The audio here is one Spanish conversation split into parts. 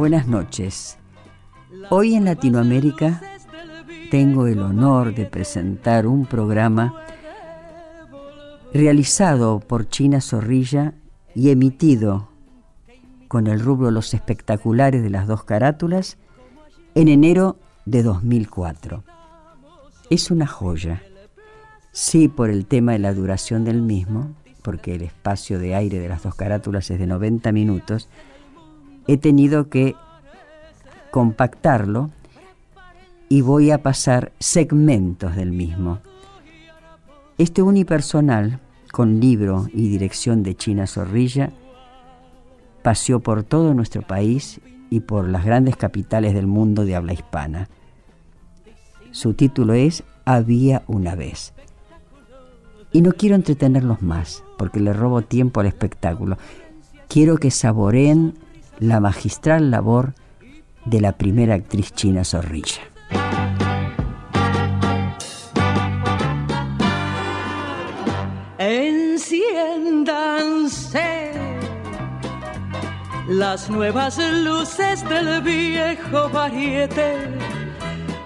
Buenas noches. Hoy en Latinoamérica tengo el honor de presentar un programa realizado por China Zorrilla y emitido con el rubro Los Espectaculares de las dos carátulas en enero de 2004. Es una joya, sí por el tema de la duración del mismo, porque el espacio de aire de las dos carátulas es de 90 minutos, he tenido que compactarlo y voy a pasar segmentos del mismo. Este unipersonal, con libro y dirección de China Zorrilla, paseó por todo nuestro país y por las grandes capitales del mundo de habla hispana. Su título es Había una vez. Y no quiero entretenerlos más, porque le robo tiempo al espectáculo. Quiero que saboreen la magistral labor de la primera actriz china Zorrilla. Enciéndanse las nuevas luces del viejo variete.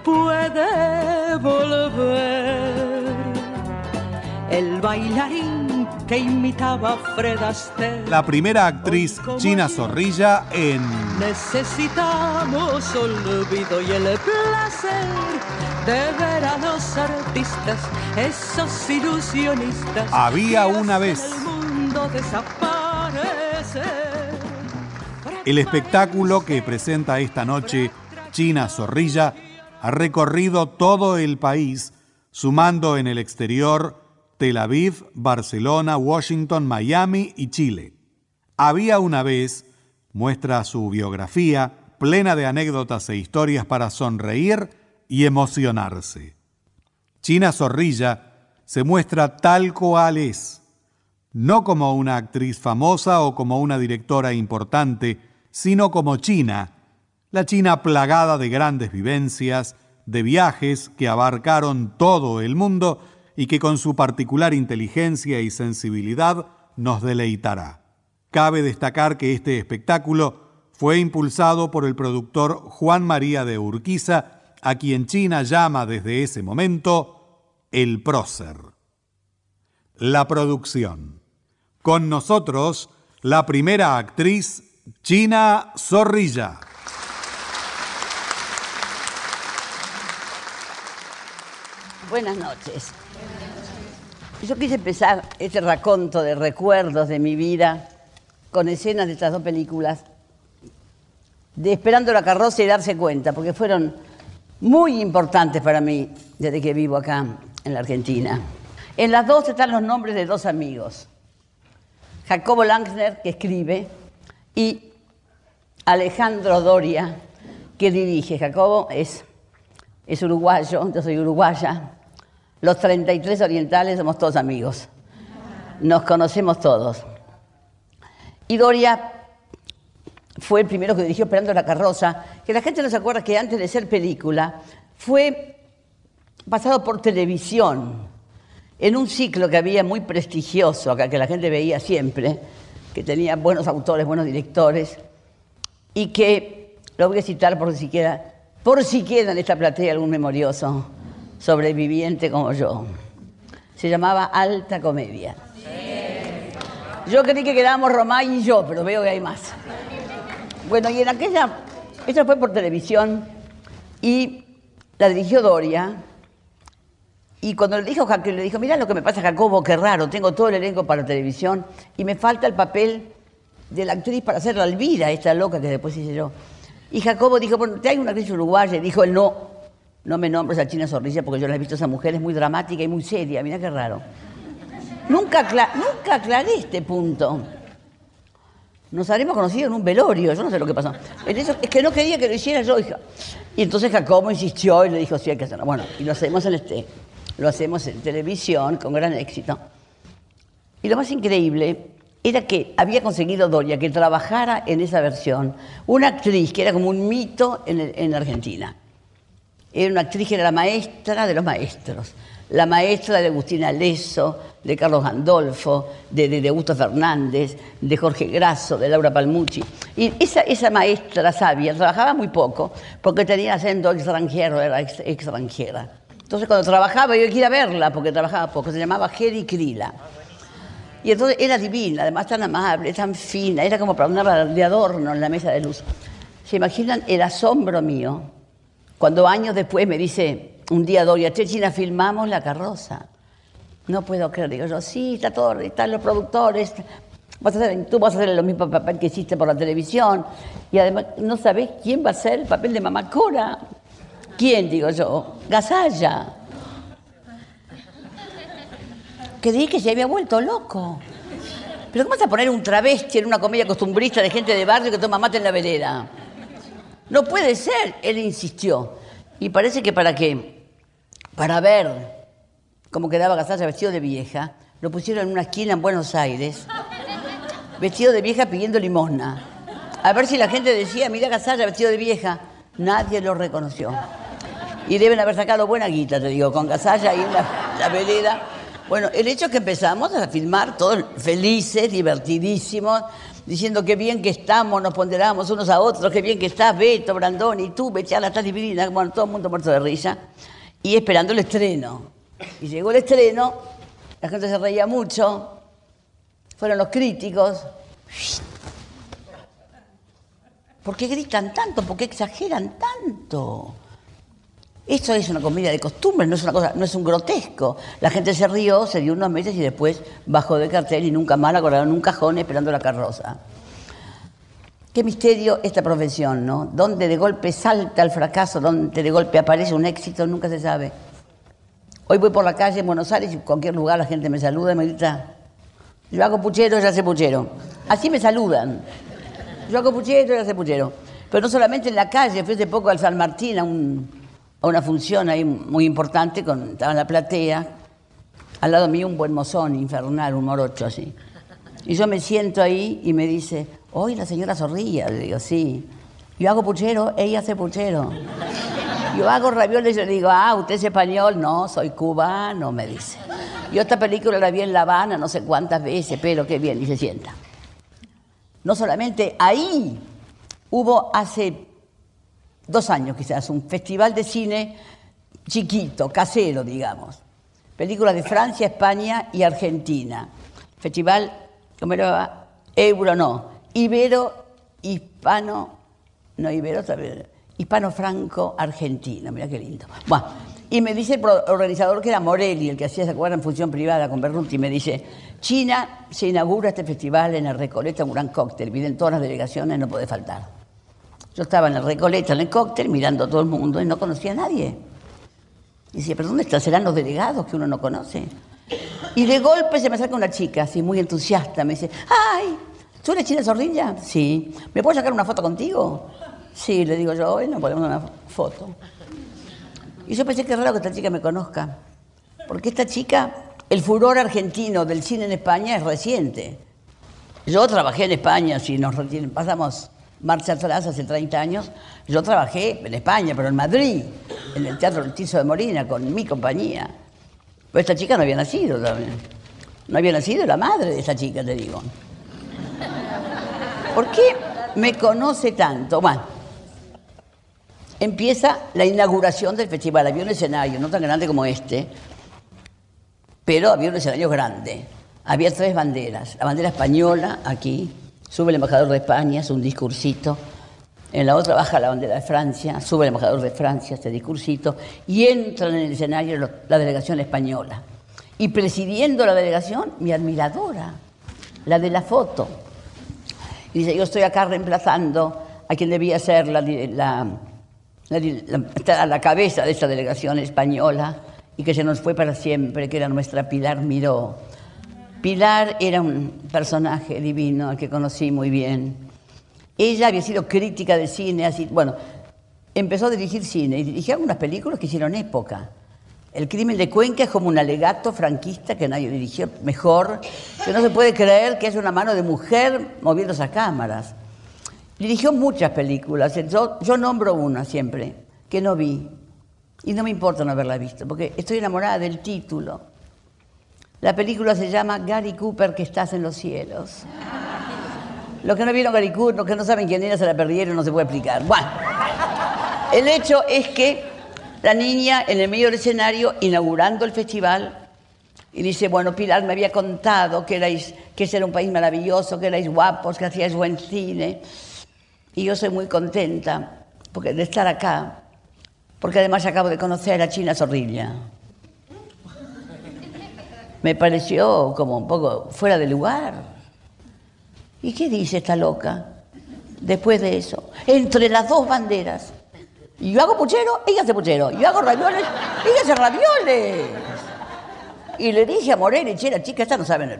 Puede volver el bailarín que imitaba a Fred Astaire. La primera actriz China Zorrilla en Necesitamos olvido y el placer de ver a los artistas, esos ilusionistas. Había una vez. El mundo desaparece. El espectáculo que presenta esta noche China Zorrilla ha recorrido todo el país, sumando en el exterior Tel Aviv, Barcelona, Washington, Miami y Chile. Había una vez, muestra su biografía, plena de anécdotas e historias para sonreír y emocionarse. China Zorrilla se muestra tal cual es, no como una actriz famosa o como una directora importante, sino como China, la China plagada de grandes vivencias, de viajes que abarcaron todo el mundo y que con su particular inteligencia y sensibilidad nos deleitará. Cabe destacar que este espectáculo fue impulsado por el productor Juan María de Urquiza, a quien China llama desde ese momento el prócer. La producción. Con nosotros, la primera actriz, China Zorrilla. Buenas noches. Yo quise empezar este raconto de recuerdos de mi vida con escenas de estas dos películas, de Esperando la carroza y darse cuenta, porque fueron muy importantes para mí desde que vivo acá en la Argentina. En las dos están los nombres de dos amigos, Jacobo Langsner, que escribe, y Alejandro Doria, que dirige. Jacobo es, es uruguayo, yo soy uruguaya, los 33 orientales somos todos amigos. Nos conocemos todos. Y Doria fue el primero que dirigió Esperando la carroza, que la gente no se acuerda que antes de ser película fue pasado por televisión, en un ciclo que había muy prestigioso, que la gente veía siempre, que tenía buenos autores, buenos directores, y que lo voy a citar por si queda, por en esta platea algún memorioso sobreviviente como yo. Se llamaba Alta Comedia. Yo creí que quedábamos Romay y yo, pero veo que hay más. Bueno, y en aquella, ella fue por televisión y la dirigió Doria. Y cuando le dijo, Jac- le dijo, mira lo que me pasa Jacobo, qué raro, tengo todo el elenco para televisión y me falta el papel de la actriz para hacer la Elvira, esta loca que después hice yo. Y Jacobo dijo, bueno, te hay una actriz uruguaya. Dijo él, no, no me nombres a China Zorrilla porque yo la he visto a esa mujer, es muy dramática y muy seria, mira qué raro. Nunca, nunca aclaré este punto. Nos habremos conocido en un velorio, yo no sé lo que pasó. Es que no quería que lo hiciera yo, hija. Y entonces Jacobo insistió y le dijo, sí, hay que hacerlo. Bueno, y lo hacemos en este, lo hacemos en televisión con gran éxito. Y lo más increíble era que había conseguido Doria que trabajara en esa versión una actriz que era como un mito en, en Argentina. Era una actriz que era la maestra de los maestros, la maestra de Agustina Leso, de Carlos Gandolfo, de, de, de Augusto Fernández, de Jorge Grasso, de Laura Palmucci. Y esa, esa maestra sabia trabajaba muy poco porque tenía acento extranjero, era ex- extranjera. Entonces cuando trabajaba yo quería verla porque trabajaba poco, se llamaba Hedy Krila. Y entonces era divina, además tan amable, tan fina, era como para una de adorno en la mesa de luz. ¿Se imaginan el asombro mío cuando años después me dice un día Doria, che China, filmamos la carroza? No puedo creer, digo yo, sí, está todo, están los productores, vas a hacer- tú vas a hacer el mismo papel que hiciste por la televisión, y además no sabés quién va a ser el papel de Mamá Cora. ¿Quién, digo yo? Gasalla. Creí que se había vuelto loco. Pero ¿cómo vas a poner un travesti en una comedia costumbrista de gente de barrio que toma mate en la vereda? No puede ser, él insistió. Y parece que para qué, para ver cómo quedaba Gasalla vestido de vieja, lo pusieron en una esquina en Buenos Aires, vestido de vieja pidiendo limosna. A ver si la gente decía, mira Gasalla vestido de vieja. Nadie lo reconoció. Y deben haber sacado buena guita, te digo, con Gasalla ahí en la, la vereda. Bueno, el hecho es que empezamos a filmar todos felices, divertidísimos, diciendo qué bien que estamos, nos ponderamos unos a otros, qué bien que estás, Beto, Brandoni, tú, Bechala, estás divina, bueno, todo el mundo muerto de risa, y esperando el estreno. Y llegó el estreno, la gente se reía mucho, fueron los críticos. ¿Por qué gritan tanto? ¿Por qué exageran tanto? Esto es una comedia de costumbre, no es una cosa, no es un grotesco. La gente se rió, se dio unos meses y después bajó del cartel y nunca más la en un cajón esperando la carroza. Qué misterio esta profesión, ¿no? Donde de golpe salta el fracaso, donde de golpe aparece un éxito, nunca se sabe. Hoy voy por la calle en Buenos Aires y en cualquier lugar la gente me saluda y me grita, yo hago puchero, ya sé puchero. Así me saludan. Yo hago puchero, ya sé puchero. Pero no solamente en la calle, fui hace poco al San Martín a, un- a una función ahí muy importante, con, estaba en la platea, al lado mío un buen mozón infernal, un morocho así. Y yo me siento ahí y me dice, hoy la señora Zorrilla, le digo, sí. Yo hago puchero, ella hace puchero. Yo hago ravioles y le digo, ah, ¿usted es español? No, soy cubano, me dice. Yo esta película la vi en La Habana no sé cuántas veces, pero qué bien, y se sienta. No solamente ahí, hubo hace dos años quizás un festival de cine chiquito, casero, digamos. Películas de Francia, España y Argentina. Festival, ¿cómo era? Euro, no. Ibero, hispano, no, Ibero también. Hispano-franco, argentino, mira qué lindo. Bueno, y me dice el organizador que era Morelli, el que hacía, ¿se acuerdan? Función privada con Berruti, me dice, China se inaugura este festival en el Recoleta, un gran cóctel, vienen todas las delegaciones, no puede faltar. Yo estaba en el Recoleta, en el cóctel, mirando a todo el mundo y no conocía a nadie. Y decía, ¿pero dónde están? ¿Serán los delegados que uno no conoce? Y de golpe se me acerca una chica, así muy entusiasta, me dice, ¡ay! ¿Tú eres China Zorrilla? Sí. ¿Me puedo sacar una foto contigo? Sí, le digo yo, hoy no podemos una foto. Y yo pensé que raro que esta chica me conozca. Porque esta chica, el furor argentino del cine en España es reciente. Yo trabajé en España, si nos retienen- pasamos marcha atrás hace 30 años, yo trabajé en España, pero en Madrid, en el Teatro Tizo de Molina, con mi compañía. Pero esta chica no había nacido también. No había nacido la madre de esta chica, te digo. ¿Por qué me conoce tanto? Bueno, empieza la inauguración del festival. Había un escenario, no tan grande como este, pero había un escenario grande. Había tres banderas. La bandera española, aquí, sube el embajador de España, es un discursito. En la otra baja la bandera de Francia, sube el embajador de Francia, este discursito, y entran en el escenario la delegación española. Y presidiendo la delegación, mi admiradora, la de la foto. Dice, yo estoy acá reemplazando a quien debía ser la, la, la la cabeza de esta delegación española y que se nos fue para siempre, que era nuestra Pilar Miró. Pilar era un personaje divino al que conocí muy bien. Ella había sido crítica de cine, así, bueno, empezó a dirigir cine y dirigió algunas películas que hicieron época. El crimen de Cuenca es como un alegato franquista que nadie dirigió mejor, que no se puede creer que es una mano de mujer moviendo esas cámaras. Dirigió muchas películas, yo nombro una siempre, que no vi, y no me importa no haberla visto, porque estoy enamorada del título. La película se llama Gary Cooper, que estás en los cielos. Los que no vieron Gary Cooper, los que no saben quién era, se la perdieron, no se puede explicar. Bueno, el hecho es que la niña en el medio del escenario, inaugurando el festival, y dice, bueno, Pilar me había contado que, erais, que ese era un país maravilloso, que erais guapos, que hacíais buen cine. Y yo soy muy contenta porque, de estar acá, porque además acabo de conocer a China Zorrilla. Me pareció como un poco fuera de lugar. ¿Y qué dice esta loca? Después de eso, entre las dos banderas. Y yo hago puchero, ella hace puchero. Yo hago ravioles, ella hace ravioles. Y le dije a Morelli, che, la chica esta no sabe,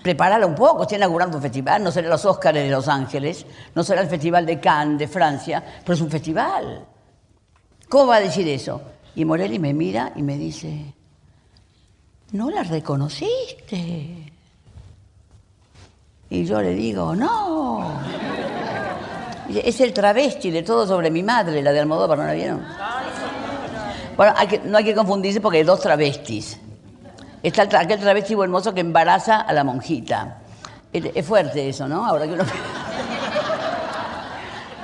prepararla un poco, está inaugurando un festival, no será los Óscares de Los Ángeles, no será el Festival de Cannes de Francia, pero es un festival. ¿Cómo va a decir eso? Y Morelli me mira y me dice, no la reconociste. Y yo le digo, no. Es el travesti de todo sobre mi madre, la de Almodóvar, ¿no la vieron? Bueno, no hay que confundirse porque hay dos travestis. Está el aquel travesti hermoso que embaraza a la monjita. Es, fuerte eso, ¿no? Ahora que, uno,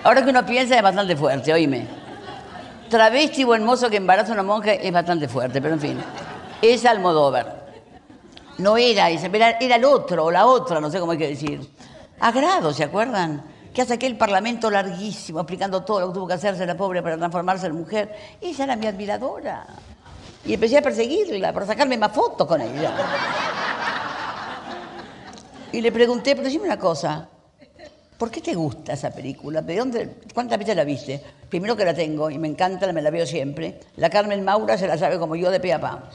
ahora que uno piensa es bastante fuerte, oíme. Travesti buen mozo que embaraza a una monja es bastante fuerte, pero en fin. Es Almodóvar. No era ese, era, el otro o la otra, no sé cómo hay que decir. Agrado, ¿se acuerdan? Que hace aquel parlamento larguísimo explicando todo lo que tuvo que hacerse la pobre para transformarse en mujer. Ella era mi admiradora. Y empecé a perseguirla para sacarme más fotos con ella. Y le pregunté, pero dime una cosa, ¿por qué te gusta esa película? ¿De dónde, ¿Cuántas veces la viste? Primero que la tengo y me encanta, me la veo siempre. La Carmen Maura se la sabe como yo de pe a pa.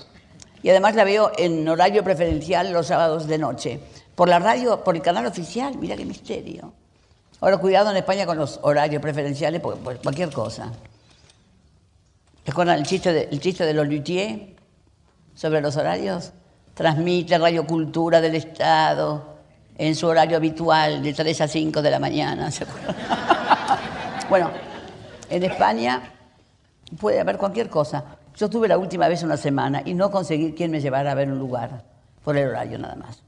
Y además la veo en horario preferencial los sábados de noche. Por la radio, por el canal oficial, mira qué misterio. Ahora, cuidado en España con los horarios preferenciales, porque por cualquier cosa. ¿Te acuerdan el chiste de, el chiste de los luthiers sobre los horarios? Transmite Radio Cultura del Estado en su horario habitual de 3 a 5 de la mañana. ¿se bueno, en España puede haber cualquier cosa. Yo estuve la última vez una semana y no conseguí quien me llevara a ver un lugar por el horario nada más.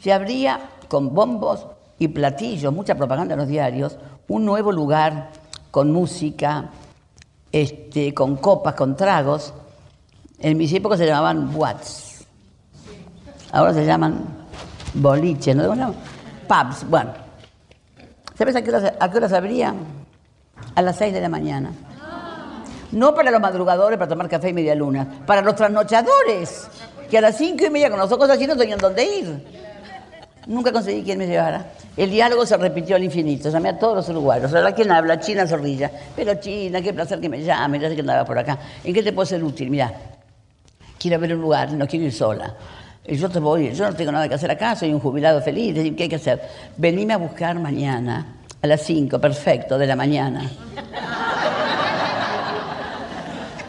Se abría con bombos y platillos, mucha propaganda en los diarios, un nuevo lugar con música, este, con copas, con tragos. En mis épocas se llamaban boats. Ahora se llaman boliches, ¿no? Bueno, pubs, bueno. ¿Sabes a qué hora, a qué hora se abría? A las 6 de la mañana. No para los madrugadores para tomar café y media luna, para los trasnochadores, que a las cinco y media con los ojos así no tenían dónde ir. Nunca conseguí quien me llevara. El diálogo se repitió al infinito. Llamé a todos los uruguayos. Ahora, ¿quién habla? China Zorrilla. Pero China, qué placer que me llame. Ya sé que andaba por acá. ¿En qué te puedo ser útil? Mira, quiero ver un lugar, no quiero ir sola. Y yo te voy, yo no tengo nada que hacer acá, soy un jubilado feliz. ¿Qué hay que hacer? Venime a buscar mañana, a las 5, perfecto, de la mañana.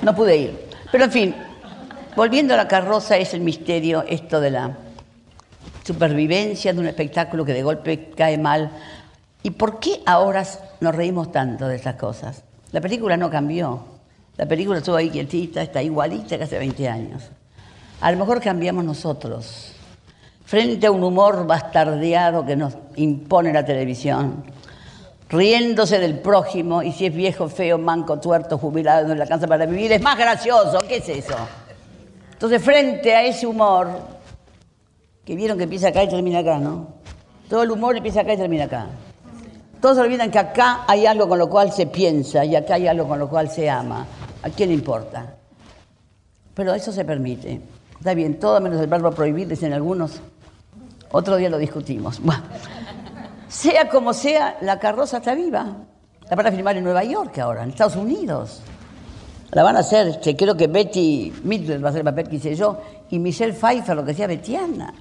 No pude ir. Pero en fin, volviendo a la carroza es el misterio esto de la supervivencia de un espectáculo que de golpe cae mal. ¿Y por qué ahora nos reímos tanto de estas cosas? La película no cambió. La película estuvo ahí quietita, está igualita que hace 20 años. A lo mejor cambiamos nosotros. Frente a un humor bastardeado que nos impone la televisión, riéndose del prójimo y si es viejo, feo, manco, tuerto, jubilado, no le alcanza para vivir, es más gracioso. ¿Qué es eso? Entonces, frente a ese humor, que vieron que empieza acá y termina acá, ¿no? Todo el humor empieza acá y termina acá. Todos olvidan que acá hay algo con lo cual se piensa y acá hay algo con lo cual se ama. ¿A quién le importa? Pero eso se permite. Está bien, todo menos el verbo prohibir, dicen algunos. Otro día lo discutimos. Bueno, sea como sea, la carroza está viva. La van a filmar en Nueva York ahora, en Estados Unidos. La van a hacer, creo que Betty Midler va a hacer el papel que hice yo, y Michelle Pfeiffer, lo que sea Betiana.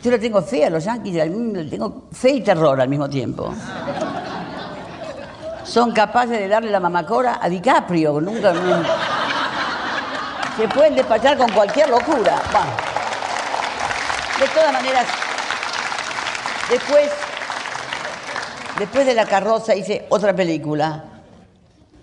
Yo le tengo fe a los yanquis, le tengo fe y terror al mismo tiempo. Son capaces de darle la mamacora a DiCaprio, nunca... Se pueden despachar con cualquier locura. De todas maneras, después, después de La carroza hice otra película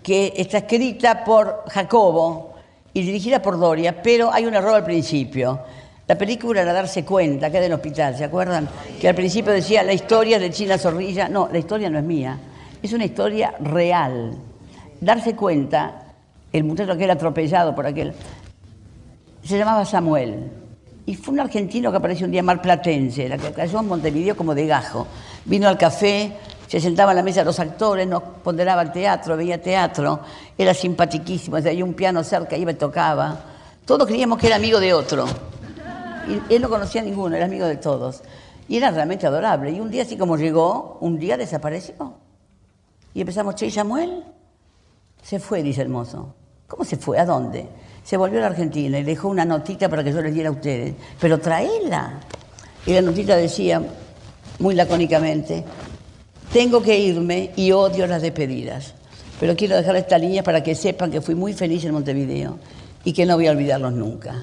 que está escrita por Jacobo y dirigida por Doria, pero hay un error al principio. La película era darse cuenta, que era del hospital, ¿se acuerdan? Que al principio decía la historia de China Zorrilla. No, la historia no es mía, es una historia real. Darse cuenta, el muchacho que era atropellado por aquel, se llamaba Samuel. Y fue un argentino que apareció un día marplatense, la que cayó en Montevideo como de gajo. Vino al café, se sentaba en la mesa de los actores, nos ponderaba el teatro, veía teatro, era simpatiquísimo, había un piano cerca, iba y tocaba. Todos creíamos que era amigo de otro. Y él no conocía a ninguno, era amigo de todos. Y era realmente adorable. Y un día, así como llegó, un día desapareció. Y empezamos, Che, Samuel? Se fue, dice el mozo. ¿Cómo se fue? ¿A dónde? Se volvió a la Argentina y dejó una notita para que yo les diera a ustedes. Pero traela. Y la notita decía, muy lacónicamente, tengo que irme y odio las despedidas. Pero quiero dejar esta línea para que sepan que fui muy feliz en Montevideo y que no voy a olvidarlos nunca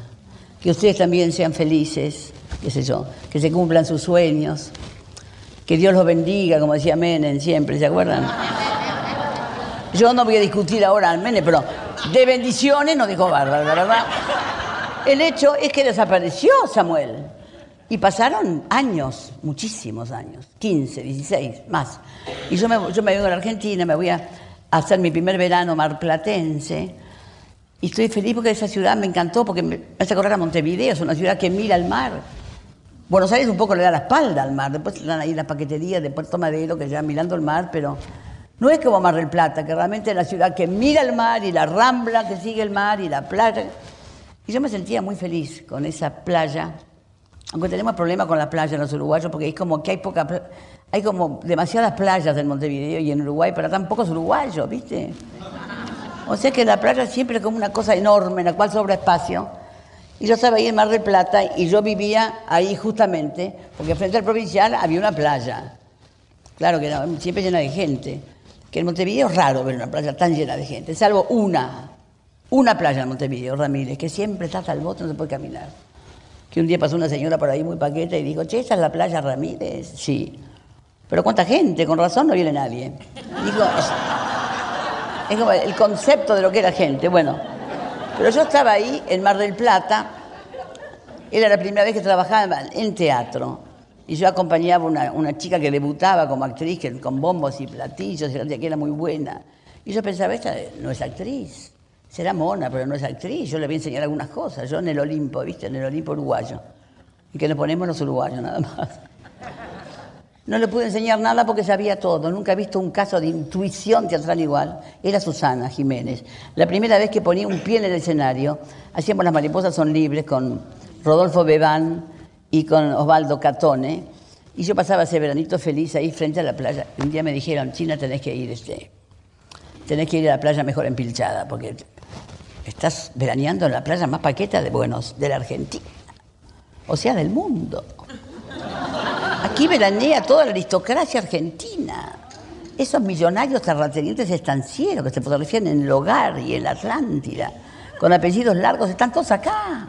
que ustedes también sean felices, qué sé yo, que se cumplan sus sueños, que Dios los bendiga, como decía Menem siempre, ¿se acuerdan? Yo no voy a discutir ahora al Menem, pero de bendiciones no dijo bárbaro, ¿verdad? El hecho es que desapareció Samuel. Y pasaron años, muchísimos años, 15, 16, más. Y yo me, yo vengo a la Argentina, me voy a hacer mi primer verano marplatense y estoy feliz porque esa ciudad me encantó, porque me hace correr a Montevideo, es una ciudad que mira al mar. Buenos Aires un poco le da la espalda al mar, después están ahí las paqueterías de Puerto Madero que ya mirando el mar, pero no es como Mar del Plata, que realmente es la ciudad que mira el mar y la rambla que sigue el mar y la playa. Y yo me sentía muy feliz con esa playa, aunque tenemos problemas con la playa en los uruguayos, porque es como que hay poca, hay como demasiadas playas en Montevideo y en Uruguay, pero tan pocos uruguayos, ¿viste? O sea que la playa siempre es como una cosa enorme en la cual sobra espacio. Y yo estaba ahí en Mar del Plata y yo vivía ahí justamente, porque frente al provincial había una playa. Claro que siempre llena de gente. Que en Montevideo es raro ver una playa tan llena de gente, salvo una, una playa en Montevideo, Ramírez, que siempre está hasta el bote, no se puede caminar. Que un día pasó una señora por ahí muy paqueta y dijo, che, ¿esa es la playa Ramírez? Sí. Pero ¿cuánta gente? Con razón no viene nadie. Digo, es como el concepto de lo que era gente. Bueno, pero yo estaba ahí en Mar del Plata, era la primera vez que trabajaba en teatro. Y yo acompañaba a una, chica que debutaba como actriz, con bombos y platillos, que era muy buena. Y yo pensaba, esta no es actriz, será mona, pero no es actriz. Yo le voy a enseñar algunas cosas, yo en el Olimpo, ¿viste? En el Olimpo uruguayo. Y que nos ponemos los uruguayos nada más. No le pude enseñar nada porque sabía todo. Nunca he visto un caso de intuición teatral igual. Era Susana Jiménez. La primera vez que ponía un pie en el escenario, hacíamos Las mariposas son libres con Rodolfo Bebán y con Osvaldo Catone. Y yo pasaba ese veranito feliz ahí frente a la playa. Un día me dijeron, China, tenés que ir, este, tenés que ir a la playa mejor empilchada, porque estás veraneando en la playa más paqueta de Buenos, de la Argentina. O sea, del mundo. Aquí veranea toda la aristocracia argentina. Esos millonarios terratenientes estancieros que se fotografían en el hogar y en la Atlántida, con apellidos largos, están todos acá.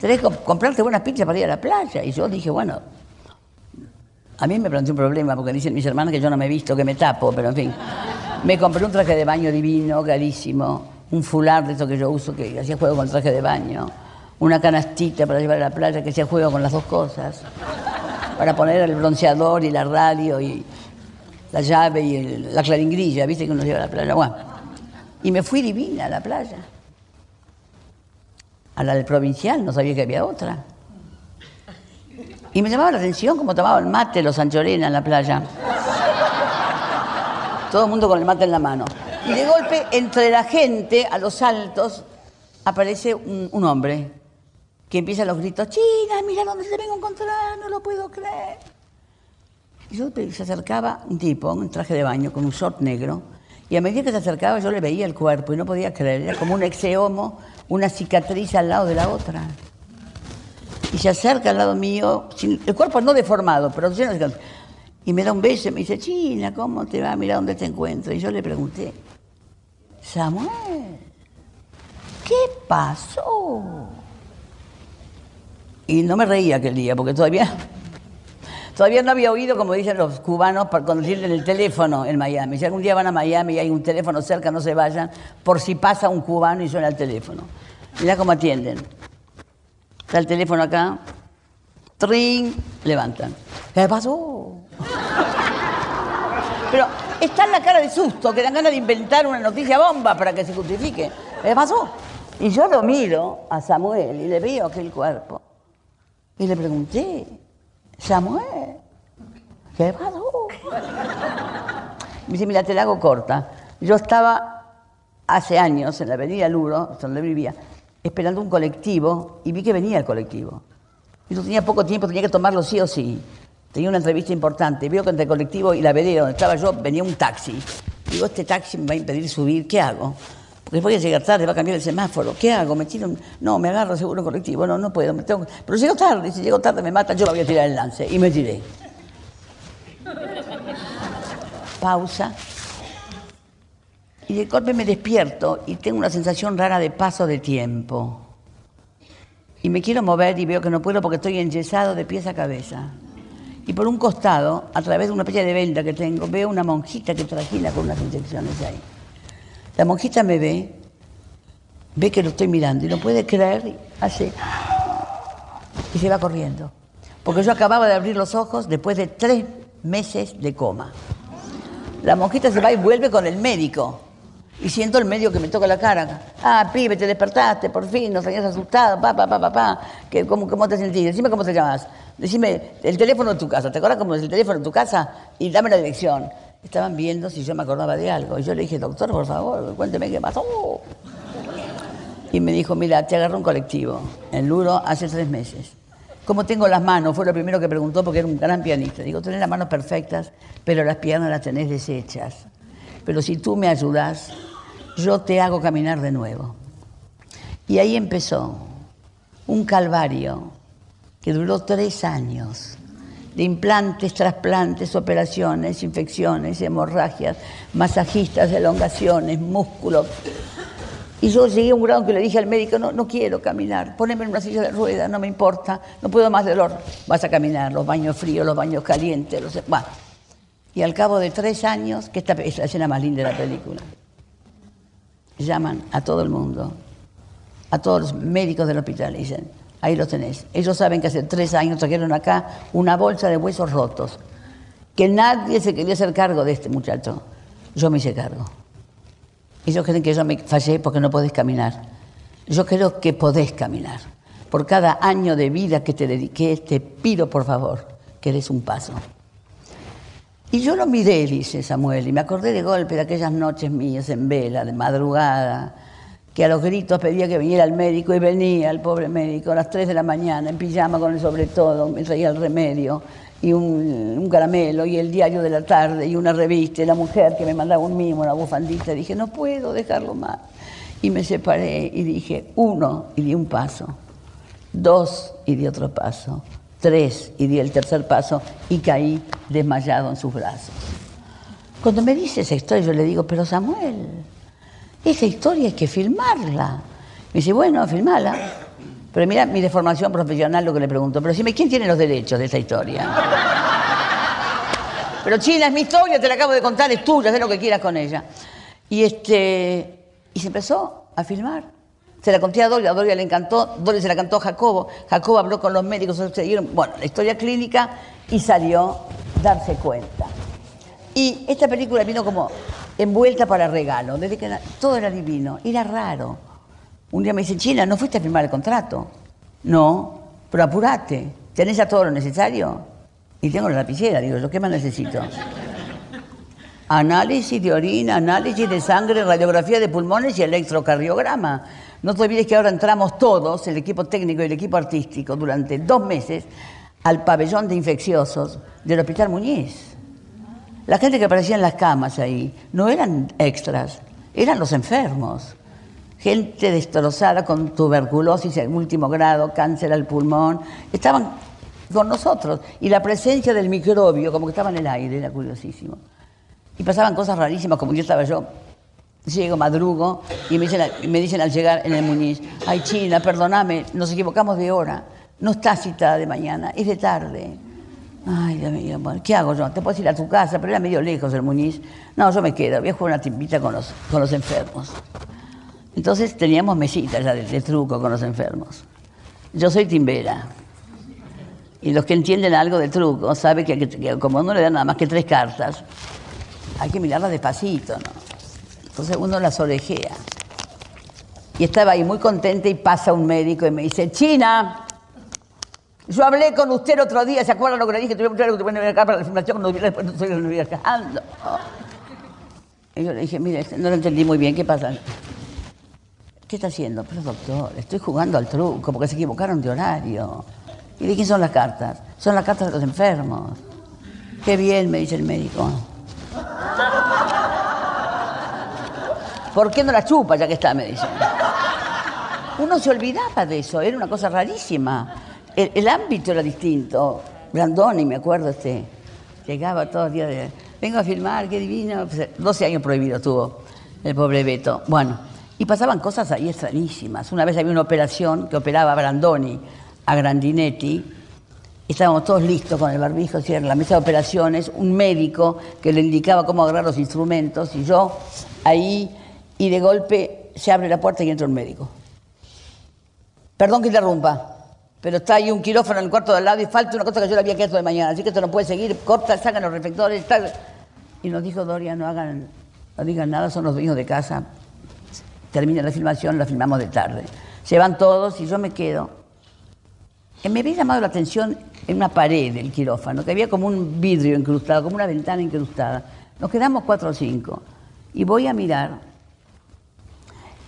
Tenés que comprarte buenas pizzas para ir a la playa. Y yo dije, bueno, a mí me planteó un problema porque dicen mis hermanos que yo no me he visto, que me tapo, pero en fin. Me compré un traje de baño divino, carísimo, un fular de eso que yo uso, que hacía juego con el traje de baño, una canastita para llevar a la playa que hacía juego con las dos cosas para poner el bronceador y la radio y la llave y la claringrilla, viste que uno lleva a la playa. Y me fui divina a la playa. a la del provincial, no sabía que había otra. Y me llamaba la atención cómo tomaban mate los anchorena en la playa. Todo el mundo con el mate en la mano. Y de golpe, entre la gente, a los saltos, aparece un, un hombre que empieza los gritos, China, mira dónde se vengo a encontrar, no lo puedo creer. Y yo se acercaba un tipo en traje de baño con un short negro, y a medida que se acercaba yo le veía el cuerpo y no podía creer, era como un exeomo, una cicatriz al lado de la otra. Y se acerca al lado mío, sin- el cuerpo no deformado, pero lleno de cicatrices. Y me da un beso y me dice, China, ¿cómo te va? Mira dónde te encuentro. Y yo le pregunté, Samuel, ¿qué pasó? Y no me reía aquel día, porque todavía, todavía no había oído, como dicen los cubanos, para cuando tienen el teléfono en Miami. Si algún día van a Miami y hay un teléfono cerca, no se vayan, por si pasa un cubano y suena el teléfono. Mirá cómo atienden. Está el teléfono acá, trin, levantan. ¿Qué pasó? Pero está en la cara de susto, que dan ganas de inventar una noticia bomba para que se justifique. ¿Qué pasó? Y yo lo miro a Samuel y le veo aquel cuerpo. Y le pregunté, Samuel, ¿qué pasó? Me dice, mira, te la hago corta. Yo estaba hace años en la avenida Luro, donde vivía, esperando un colectivo y vi que venía el colectivo. Y yo tenía poco tiempo, tenía que tomarlo sí o sí. Tenía una entrevista importante. Veo que entre el colectivo y la vereda donde estaba yo venía un taxi. Digo, este taxi me va a impedir subir, ¿qué hago? Porque voy a llegar tarde, va a cambiar el semáforo. ¿Qué hago? ¿Me tiro? No, me agarro seguro colectivo. No, no puedo. Pero llego tarde. Si llego tarde me matan, yo lo voy a tirar el lance. Y me tiré. Pausa. Y de golpe me despierto y tengo una sensación rara de paso de tiempo. Y me quiero mover y veo que no puedo porque estoy enyesado de pies a cabeza. Y por un costado, a través de una especie de venda que tengo, veo una monjita que trajina con unas inyecciones ahí. La monjita me ve, ve que lo estoy mirando y no puede creer, hace... y se va corriendo. Porque yo acababa de abrir los ojos después de tres meses de coma. La monjita se va y vuelve con el médico. Y siento el médico que me toca la cara. Ah, pibe, te despertaste, por fin, nos tenías asustado, pa, pa, pa, pa, pa. ¿Qué, cómo, ¿Cómo te sentís? Decime cómo te llamas. Decime el teléfono de tu casa. ¿Te acuerdas cómo es el teléfono de tu casa? Y dame la dirección. Estaban viendo si yo me acordaba de algo. Y yo le dije, doctor, por favor, cuénteme qué pasó. Y me dijo, mira, te agarró un colectivo en Luro hace tres meses. ¿Cómo tengo las manos? Fue lo primero que preguntó porque era un gran pianista. Digo, tenés las manos perfectas, pero las piernas las tenés deshechas. Pero si tú me ayudas, yo te hago caminar de nuevo. Y ahí empezó un calvario que duró tres años de implantes, trasplantes, operaciones, infecciones, hemorragias, masajistas, elongaciones, músculos. Y yo llegué a un grado que le dije al médico, no, no quiero caminar, poneme en una silla de ruedas, no me importa, no puedo más dolor. Vas a caminar, los baños fríos, los baños calientes, los... Bueno. Y al cabo de tres años, que esta es la escena más linda de la película, llaman a todo el mundo, a todos los médicos del hospital, y dicen, ahí los tenés. Ellos saben que hace tres años trajeron acá una bolsa de huesos rotos, que nadie se quería hacer cargo de este muchacho. Yo me hice cargo. Ellos creen que yo me fallé porque no podés caminar. Yo creo que podés caminar. Por cada año de vida que te dediqué, te pido por favor que des un paso. Y yo lo miré, dice Samuel, y me acordé de golpe de aquellas noches mías en vela, de madrugada, que a los gritos pedía que viniera el médico y venía el pobre médico a las 3 de la mañana en pijama con el sobre todo, me traía el remedio y un, un caramelo y el diario de la tarde y una revista y la mujer que me mandaba un mimo, una bufandita. Dije, no puedo dejarlo más. Y me separé y dije, uno, y di un paso. Dos, y di otro paso. Tres, y di el tercer paso y caí desmayado en sus brazos. Cuando me dice esa historia, yo le digo, pero Samuel, esa historia hay que filmarla. Me dice, bueno, filmala. Pero mira mi deformación profesional lo que le pregunto. Pero dime, ¿quién tiene los derechos de esa historia? Pero China, es mi historia, te la acabo de contar, es tuya, haz lo que quieras con ella. Y, este, y se empezó a filmar. Se la conté a Doria, a Doria le encantó, Doria se la cantó a Jacobo, Jacobo habló con los médicos, se dieron, bueno, la historia clínica y salió darse cuenta. Y esta película vino como envuelta para regalo, desde que todo era divino, era raro. Un día me dice, China, ¿no fuiste a firmar el contrato? No, pero apurate. ¿Tenés ya todo lo necesario? Y tengo la lapicera, digo, ¿yo qué más necesito? Análisis de orina, análisis de sangre, radiografía de pulmones y electrocardiograma. No te olvides que ahora entramos todos, el equipo técnico y el equipo artístico, durante dos meses al pabellón de infecciosos del Hospital Muñiz. La gente que aparecía en las camas ahí no eran extras, eran los enfermos. Gente destrozada con tuberculosis en último grado, cáncer al pulmón. Estaban con nosotros. Y la presencia del microbio, como que estaba en el aire, era curiosísimo. Y pasaban cosas rarísimas, como yo estaba yo. Llego, madrugo, y me dicen, me dicen al llegar en el Muñiz, ay China, perdóname, nos equivocamos de hora. No está citada de mañana, es de tarde. Ay, Dios mío, ¿qué hago yo? Te puedes ir a tu casa, pero era medio lejos el Muñiz. No, yo me quedo, voy a jugar una timbita con los, con los enfermos. Entonces teníamos mesitas ya de, truco con los enfermos. Yo soy timbera. Y los que entienden algo de truco saben que, como uno le da nada más que tres cartas, hay que mirarlas despacito, ¿no? Entonces uno las orejea. Y estaba ahí muy contenta y pasa un médico y me dice, China, yo hablé con usted el otro día, ¿se acuerdan lo que le dije? Tuve que venir acá para la filmación cuando después no estoy viajando. Y yo le dije, mire, no lo entendí muy bien, ¿qué pasa? ¿Qué está haciendo? Pero doctor, estoy jugando al truco porque se equivocaron de horario. ¿Y de quién son las cartas? Son las cartas de los enfermos. Qué bien, me dice el médico. ¿Por qué no la chupa ya que está? Me dice. Uno se olvidaba de eso, era una cosa rarísima. El, ámbito era distinto. Brandoni, me acuerdo, este, llegaba todos los días de, vengo a filmar, qué divino. Pues, 12 años prohibido tuvo el pobre Beto. Bueno, y pasaban cosas ahí extrañísimas. Una vez había una operación que operaba Brandoni a Grandinetti. Estábamos todos listos con el barbijo, en la mesa de operaciones, un médico que le indicaba cómo agarrar los instrumentos y yo ahí y de golpe se abre la puerta y entra un médico. Perdón que interrumpa, pero está ahí un quirófano en el cuarto de al lado y falta una cosa que yo le había quedado de mañana, así que esto no puede seguir, corta, sacan los reflectores, tal. Y nos dijo Doria, no hagan, no digan nada, son los dueños de casa, termina la filmación, la filmamos de tarde. Se van todos y yo me quedo. Eh, Me había llamado la atención en una pared del quirófano, que había como un vidrio incrustado, como una ventana incrustada. Nos quedamos cuatro o cinco. Y voy a mirar.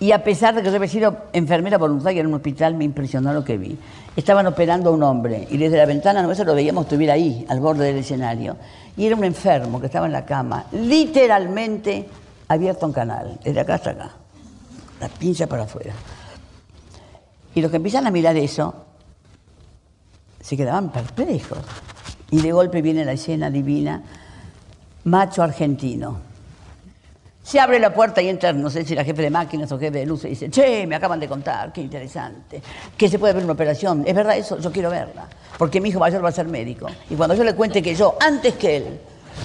Y a pesar de que yo había sido enfermera voluntaria en un hospital, me impresionó lo que vi. Estaban operando a un hombre y desde la ventana nuestra lo veíamos estuviera ahí, al borde del escenario. Y era un enfermo que estaba en la cama, literalmente abierto un canal, desde acá hasta acá. La pinza para afuera. Y los que empiezan a mirar eso, se quedaban perplejos. Y de golpe viene la escena divina, macho argentino. Se abre la puerta y entra, no sé si la jefe de máquinas o jefe de luces, y dice, che, me acaban de contar, qué interesante, que se puede ver una operación. ¿Es verdad eso? Yo quiero verla, porque mi hijo mayor va a ser médico. Y cuando yo le cuente que yo, antes que él,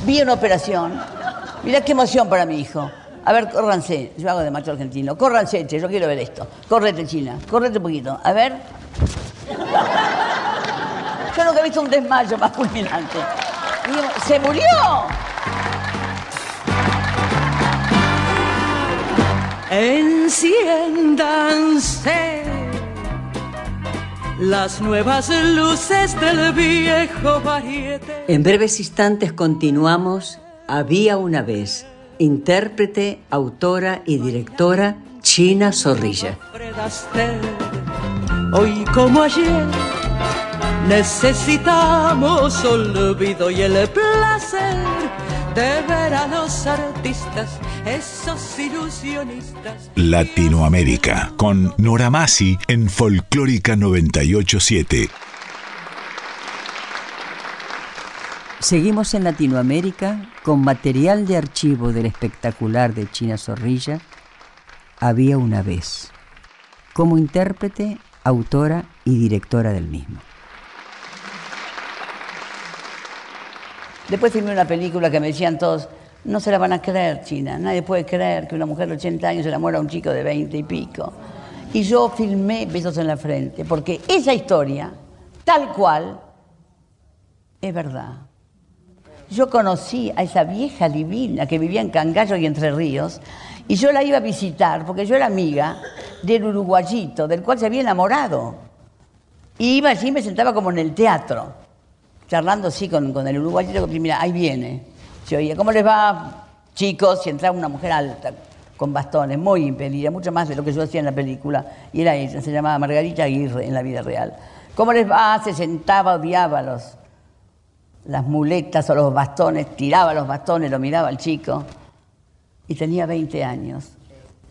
vi una operación, mirá qué emoción para mi hijo. A ver, córranse, yo hago de macho argentino, córranse, che, yo quiero ver esto. Córrete, China, córrete un poquito. A ver. Yo nunca he visto un desmayo más fulminante. ¡Se murió! Enciéndanse las nuevas luces del viejo variete. En breves instantes continuamos Había una vez, intérprete, autora y directora China Zorrilla. Hoy como ayer necesitamos olvido y el placer de ver a los artistas, esos ilusionistas. Latinoamérica, con Nora Masi en Folclórica 987. Seguimos en Latinoamérica con material de archivo del espectacular de China Zorrilla, Había una vez, como intérprete, autora y directora del mismo. Después filmé una película que me decían todos, no se la van a creer, China, nadie puede creer que una mujer de 80 años se enamora a un chico de 20 y pico. Y yo filmé Besos en la Frente, porque esa historia, tal cual, es verdad. Yo conocí a esa vieja divina que vivía en Cangallo y Entre Ríos, y yo la iba a visitar porque yo era amiga del uruguayito, del cual se había enamorado. Y iba allí y me sentaba como en el teatro, charlando así con, el uruguayito, que mira, ahí viene. Se oía, ¿cómo les va, chicos? Y entraba una mujer alta, con bastones, muy impedida, mucho más de lo que yo hacía en la película. Y era ella, se llamaba Margarita Aguirre en la vida real. ¿Cómo les va? Se sentaba, odiaba los, las muletas o los bastones, tiraba los bastones, lo miraba al chico. Y tenía 20 años.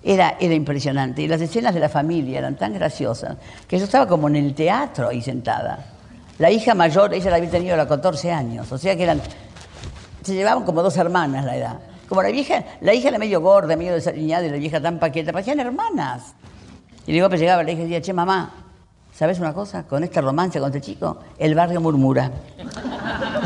Era, era impresionante. Y las escenas de la familia eran tan graciosas que yo estaba como en el teatro ahí sentada. La hija mayor, ella la había tenido a los 14 años. O sea que eran. Se llevaban como dos hermanas la edad. Como la vieja, la hija era medio gorda, medio desaliñada y la vieja tan paqueta, parecían hermanas. Y luego pues llegaba la hija y decía, che mamá, ¿sabes una cosa? Con este romance con este chico, el barrio murmura.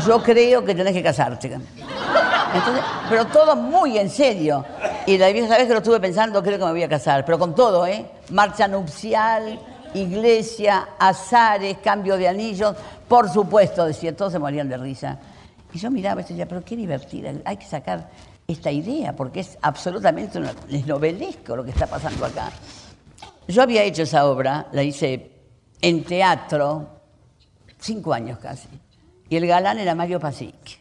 Yo creo que tenés que casarte. Entonces, pero todo muy en serio. Y la vieja, ¿sabes que lo estuve pensando? Creo que me voy a casar. Pero con todo, ¿eh? Marcha nupcial, iglesia, azares, cambio de anillos. Por supuesto, decía, todos se morían de risa. Y yo miraba y decía, pero qué divertida, hay que sacar esta idea, porque es absolutamente una- es novelesco lo que está pasando acá. Yo había hecho esa obra, la hice en teatro, cinco años casi, y el galán era Mario Pasic.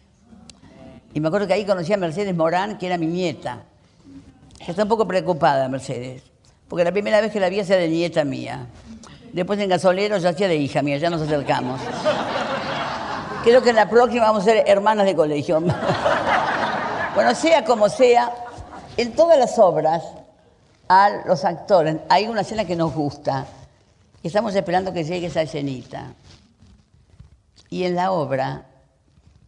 Y me acuerdo que ahí conocí a Mercedes Morán, que era mi nieta. que Está un poco preocupada Mercedes, porque la primera vez que la vi hacía de nieta mía. Después en Gasolero ya hacía de hija mía, ya nos acercamos. Creo que en la próxima vamos a ser hermanas de colegio. Bueno, sea como sea, en todas las obras a los actores hay una escena que nos gusta. Estamos esperando que llegue esa escenita. Y en la obra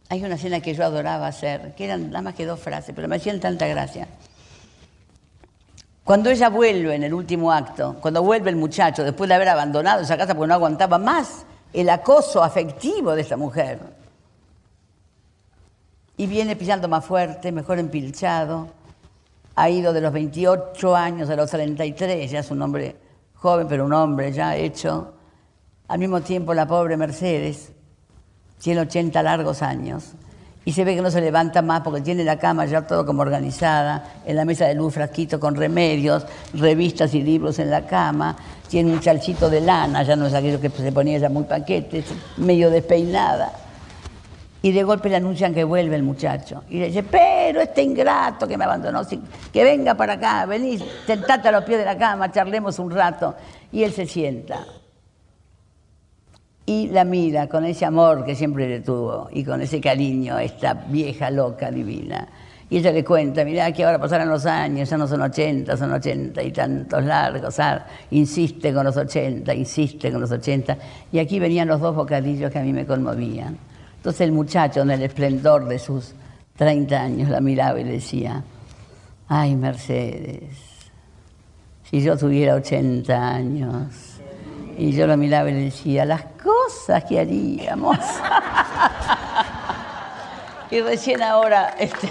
hay una escena que yo adoraba hacer, que eran nada más que dos frases, pero me hacían tanta gracia. Cuando ella vuelve en el último acto, cuando vuelve el muchacho, después de haber abandonado esa casa porque no aguantaba más el acoso afectivo de esta mujer, y viene pisando más fuerte, mejor empilchado, ha ido de los 28 años a los 33, ya es un hombre joven, pero un hombre ya hecho. Al mismo tiempo la pobre Mercedes tiene 80 largos años y se ve que no se levanta más porque tiene la cama ya todo como organizada, en la mesa de luz frasquito con remedios, revistas y libros en la cama, tiene un chalchito de lana, ya no es aquello que se ponía ya muy paquete, medio despeinada. Y de golpe le anuncian que vuelve el muchacho. Y le dice, pero este ingrato que me abandonó, que venga para acá, vení, sentate a los pies de la cama, charlemos un rato. Y él se sienta. Y la mira con ese amor que siempre le tuvo y con ese cariño esta vieja loca divina. Y ella le cuenta, mirá que ahora pasaron los años, ya no son 80, son 80 y tantos largos. ah, insiste con los 80, insiste con los 80. Y aquí venían los dos bocadillos que a mí me conmovían. Entonces el muchacho, en el esplendor de sus 30 años, la miraba y le decía, ay Mercedes, si yo tuviera 80 años, y yo lo miraba y le decía, las cosas que haríamos. y recién ahora, este,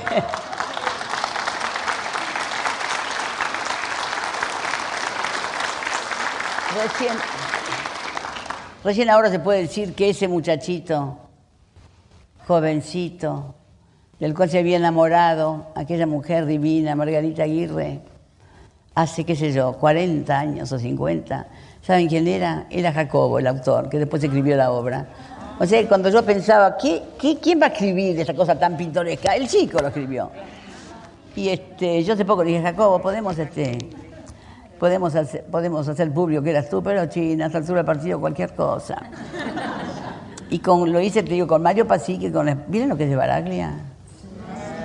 recién, recién ahora se puede decir que ese muchachito, jovencito, del cual se había enamorado aquella mujer divina, Margarita Aguirre, hace, qué sé yo, 40 años o 50. ¿Saben quién era? Era Jacobo, el autor, que después escribió la obra. O sea, cuando yo pensaba, ¿qué, qué, quién va a escribir esa cosa tan pintoresca? El chico lo escribió. Y este, yo hace poco le dije, Jacobo, podemos, este, podemos, hacer, podemos hacer público que eras tú, pero China, a altura del partido, cualquier cosa. Y con, lo hice, te digo, con Mario Pasique, con... ¿Miren lo que es de Baraglia?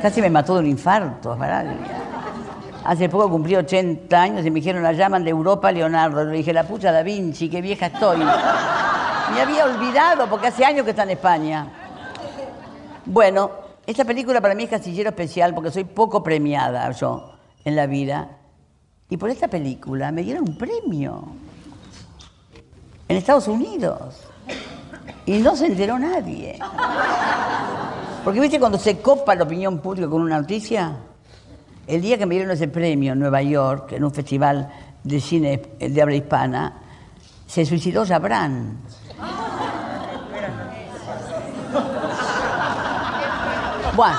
Casi me mató de un infarto, Baraglia. Hace poco cumplí 80 años y me dijeron, la llaman de Europa Leonardo. Le dije, la pucha Da Vinci, qué vieja estoy. Me había olvidado porque hace años que está en España. Bueno, esta película para mí es casillero especial porque soy poco premiada yo en la vida. Y por esta película me dieron un premio en Estados Unidos. Y no se enteró nadie. Porque viste cuando se copa la opinión pública con una noticia, el día que me dieron ese premio en Nueva York, en un festival de cine de habla hispana, se suicidó Jabran. Bueno,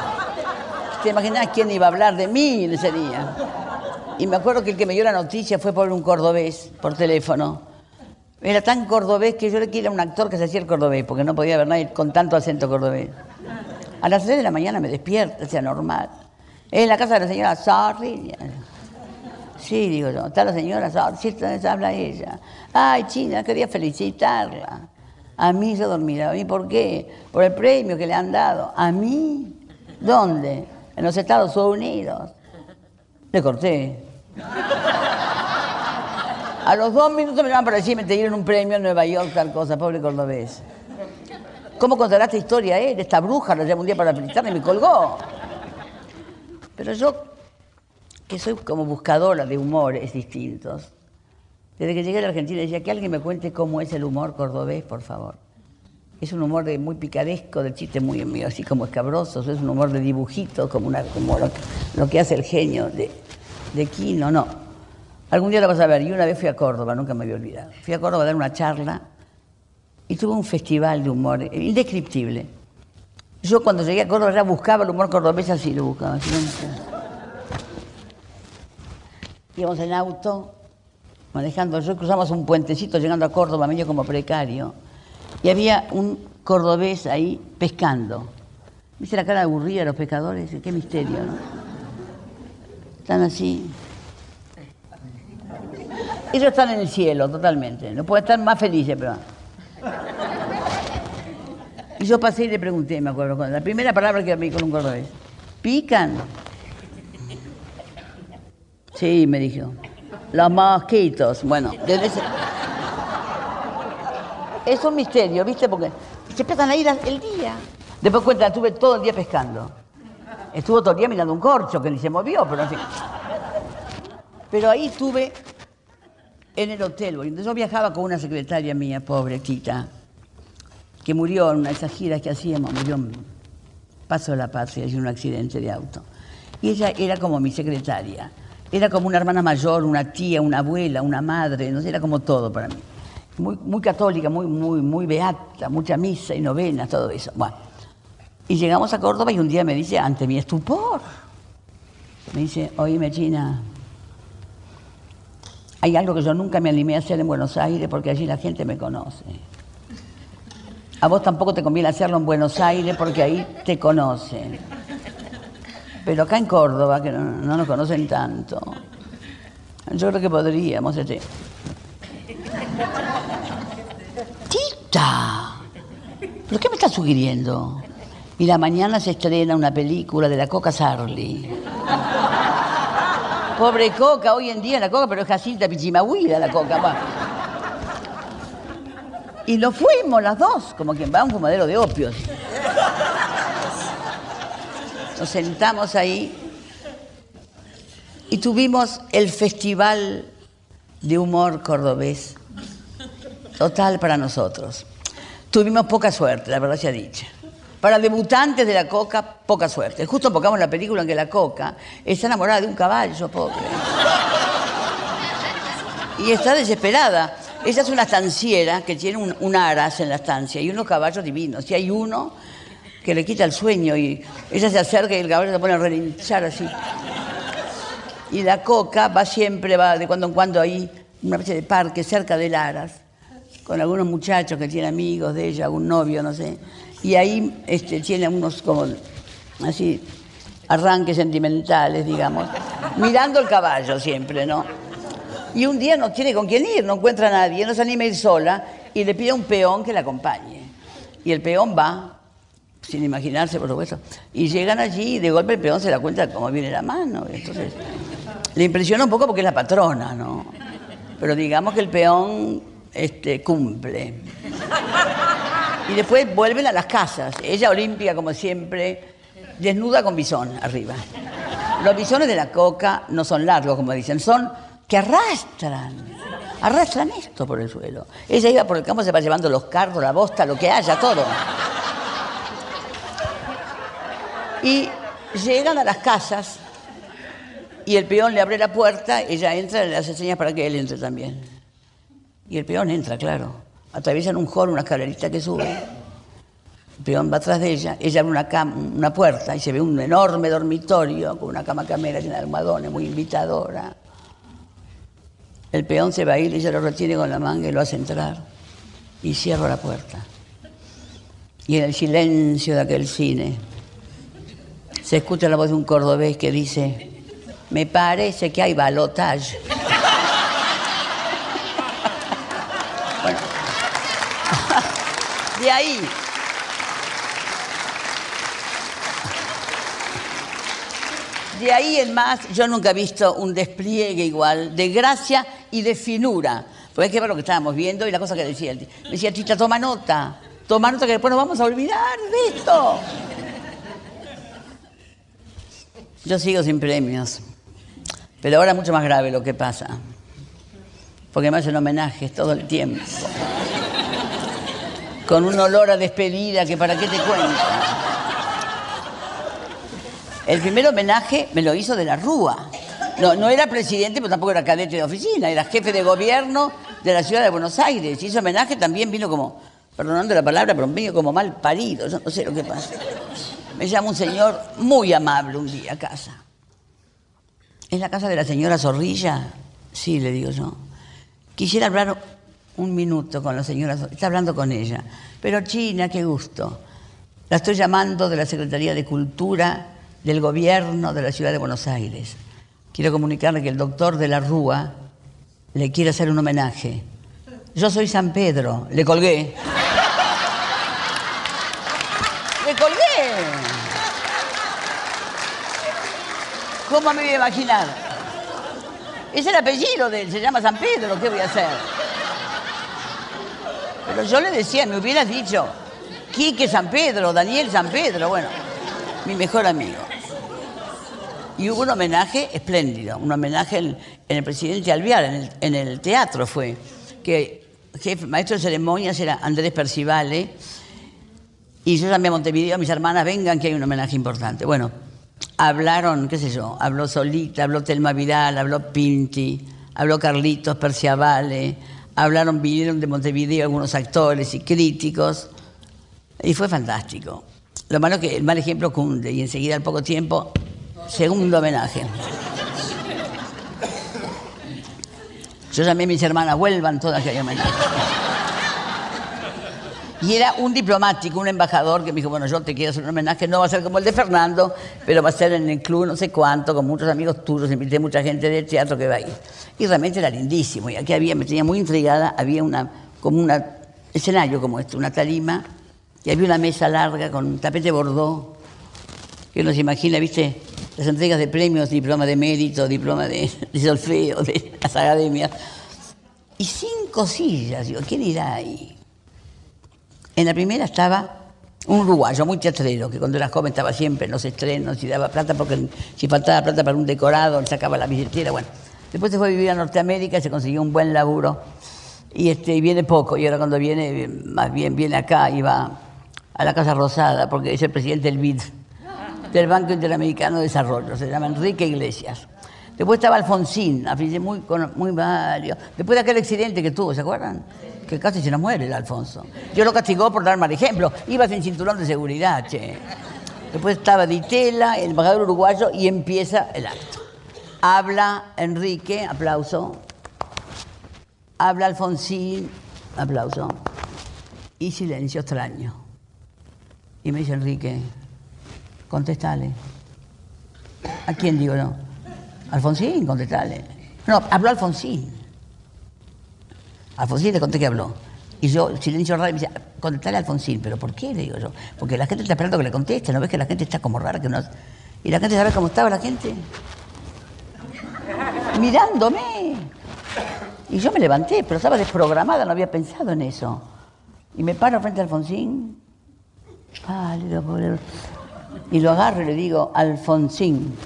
te imaginas quién iba a hablar de mí en ese día. Y me acuerdo que el que me dio la noticia fue por un cordobés, por teléfono. Era tan cordobés que yo le quería un actor que se hacía el cordobés, porque no podía haber nadie con tanto acento cordobés. A las 3 de la mañana me despierta, sea normal. Es la casa de la señora Sorry. Sí, digo yo, está la señora Sorry, sí, habla ella. Ay, China, quería felicitarla. A mí yo dormida. ¿A mí por qué? Por el premio que le han dado. ¿A mí? ¿Dónde? En los Estados Unidos. Le corté. A los dos minutos me llaman para decirme te dieron un premio en Nueva York, tal cosa, pobre cordobés. ¿Cómo contará esta historia él? Esta bruja la llamó un día para felicitarme y me colgó. Pero yo, que soy como buscadora de humores distintos, desde que llegué a la Argentina decía que alguien me cuente cómo es el humor cordobés, por favor. Es un humor de muy picaresco, de chiste muy muy así como escabrosos, es un humor de dibujitos, como, una, como lo, que- hace el genio de, de Quino, no. Algún día lo vas a ver. Y una vez fui a Córdoba, nunca me voy a olvidar. Fui a Córdoba a dar una charla y tuve un festival de humor indescriptible. Yo cuando llegué a Córdoba ya buscaba el humor cordobés así, lo buscaba. así. Íbamos en auto, manejando, yo cruzamos un puentecito llegando a Córdoba, medio como precario, y había un cordobés ahí pescando. ¿Viste la cara aburrida de los pescadores? Qué misterio, ¿no? Están así. Ellos están en el cielo, totalmente. No pueden estar más felices, pero... Y yo pasé y le pregunté, me acuerdo, la primera palabra que me con un cordobés. ¿Pican? Sí, me dijo. Los mosquitos. Bueno, desde ese... Es un misterio, ¿viste? Porque se empiezan a ir el día. Después cuenta, estuve todo el día pescando. Estuvo todo el día mirando un corcho que ni se movió, pero fin. Pero ahí estuve en el hotel. Yo viajaba con una secretaria mía, pobre Tita, que murió en una de esas giras que hacíamos, murió en Paso de la Patria, en un accidente de auto. Y ella era como mi secretaria. Era como una hermana mayor, una tía, una abuela, una madre, no sé, era como todo para mí. Muy, muy católica, muy, muy, muy beata, mucha misa y novenas, todo eso. Bueno. Y llegamos a Córdoba y un día me dice, ante mi estupor, me dice, oíme China, hay algo que yo nunca me animé a hacer en Buenos Aires porque allí la gente me conoce. A vos tampoco te conviene hacerlo en Buenos Aires porque ahí te conocen. Pero acá en Córdoba, que no, no nos conocen tanto, yo creo que podríamos. Este. ¡Tita! ¿Pero qué me estás sugiriendo? Mira, mañana se estrena una película de la Coca Sarli. Pobre Coca, hoy en día la Coca, pero es Jacinta Pichimahuida la Coca. Y lo fuimos las dos, como quien va a un fumadero de opios. Nos sentamos ahí y tuvimos el festival de humor cordobés. Total para nosotros. Tuvimos poca suerte, la verdad sea dicha. Para debutantes de la coca, poca suerte. Justo enfocamos la película en que la coca está enamorada de un caballo, pobre. Y está desesperada. Ella es una estanciera que tiene un, un aras en la estancia y unos caballos divinos. Y hay uno que le quita el sueño y ella se acerca y el caballo se pone a relinchar así. Y la coca va siempre, va de cuando en cuando ahí, una especie de parque cerca del Aras, con algunos muchachos que tienen amigos de ella, algún novio, no sé. Y ahí este, tiene unos como, así, arranques sentimentales, digamos, mirando el caballo siempre, ¿no? Y un día no tiene con quién ir, no encuentra a nadie, no se anima a ir sola y le pide a un peón que la acompañe. Y el peón va, sin imaginarse, por supuesto. Y llegan allí y de golpe el peón se da cuenta de cómo viene la mano. Entonces, le impresiona un poco porque es la patrona, ¿no? Pero digamos que el peón este, cumple. Y después vuelven a las casas. Ella olímpica, como siempre, desnuda con bisón arriba. Los bisones de la coca no son largos, como dicen, son que arrastran. Arrastran esto por el suelo. Ella iba por el campo, se va llevando los carros, la bosta, lo que haya, todo. Y llegan a las casas y el peón le abre la puerta, ella entra y le hace señas para que él entre también. Y el peón entra, claro. Atraviesan un hall, una escalerita que sube. El peón va atrás de ella, ella abre una, cam- una puerta y se ve un enorme dormitorio con una cama camera llena de almohadones, muy invitadora. El peón se va a ir y ella lo retiene con la manga y lo hace entrar. Y cierro la puerta. Y en el silencio de aquel cine se escucha la voz de un cordobés que dice, me parece que hay balotaje. de ahí De ahí en más, yo nunca he visto un despliegue igual de gracia y de finura. Porque hay que ver lo que estábamos viendo y la cosa que decía. él. Me decía, Tita, toma nota. Toma nota que después nos vamos a olvidar de esto. Yo sigo sin premios. Pero ahora es mucho más grave lo que pasa. Porque me hacen homenajes todo el tiempo. Con un olor a despedida que para qué te cuento. El primer homenaje me lo hizo de la Rúa. No, era presidente, pero tampoco era cadete de oficina, era jefe de gobierno de la ciudad de Buenos Aires. Y ese homenaje también vino como, perdonando la palabra, pero vino como mal parido, yo no sé lo que pasa. Me llama un señor muy amable un día a casa. ¿Es la casa de la señora Zorrilla? Sí, le digo yo. Quisiera hablar un minuto con la señora Zorrilla. Está hablando con ella. Pero China, qué gusto. La estoy llamando de la Secretaría de Cultura del Gobierno de la Ciudad de Buenos Aires. Quiero comunicarle que el doctor de la Rúa le quiere hacer un homenaje. Yo soy San Pedro. Le colgué. Le colgué. ¿Cómo me voy a imaginar? Es el apellido de él, se llama San Pedro, ¿qué voy a hacer? Pero yo le decía, me hubieras dicho, Quique San Pedro, Daniel San Pedro, bueno, mi mejor amigo. Y hubo un homenaje espléndido, un homenaje en, el presidente Alvear, en el, teatro fue, que maestro de ceremonias era Andrés Percivale, y yo llamé a Montevideo a mis hermanas, vengan que hay un homenaje importante. Bueno, hablaron, qué sé yo, habló Solita, habló Telma Vidal, habló Pinti, habló Carlitos Perciavale, hablaron, vinieron de Montevideo algunos actores y críticos, y fue fantástico. Lo malo es que el mal ejemplo cunde, y enseguida al poco tiempo, segundo homenaje. Yo llamé a mis hermanas, vuelvan todas que hay homenaje. Y era un diplomático, un embajador que me dijo, bueno, yo te quiero hacer un homenaje, no va a ser como el de Fernando, pero va a ser en el club no sé cuánto, con muchos amigos tuyos, invité mucha gente del teatro que va a ir. Y realmente era lindísimo, y aquí había, me tenía muy intrigada, había una, como un escenario como este, una tarima, y había una mesa larga con un tapete bordó, que uno se imagina, viste, las entregas de premios, diploma de mérito, diploma de, solfeo, de las academias. Y cinco sillas, digo, ¿quién irá ahí? En la primera estaba un uruguayo muy teatrero, que cuando era joven estaba siempre en los estrenos y daba plata porque si faltaba plata para un decorado, le sacaba la billetera, bueno. Después se fue a vivir a Norteamérica, se consiguió un buen laburo este, y viene poco. Y ahora cuando viene, más bien viene acá y va a la Casa Rosada, porque es el presidente del BID, del Banco Interamericano de Desarrollo, se llama Enrique Iglesias. Después estaba Alfonsín, Alfonsín muy, muy vario. Después de aquel accidente que tuvo, ¿se acuerdan? Que casi se nos muere el Alfonso. Yo lo castigó por dar mal ejemplo. Iba sin cinturón de seguridad, che. Después estaba Ditela, el embajador uruguayo, y empieza el acto. Habla Enrique, aplauso. Habla Alfonsín, aplauso. Y silencio extraño. Y me dice Enrique, contestale. ¿A quién digo yo? Alfonsín, contestale. No, habló Alfonsín. Alfonsín le conté que habló. Y yo, silencio raro, me dice, contestale a Alfonsín. ¿Pero por qué? Le digo yo. Porque la gente está esperando que le conteste. ¿No ves que la gente está como rara? que no... Y la gente sabe cómo estaba la gente. Mirándome. Y yo me levanté, pero estaba desprogramada, no había pensado en eso. Y me paro frente a Alfonsín. Pálido, pobre. Y lo agarro y le digo, Alfonsín,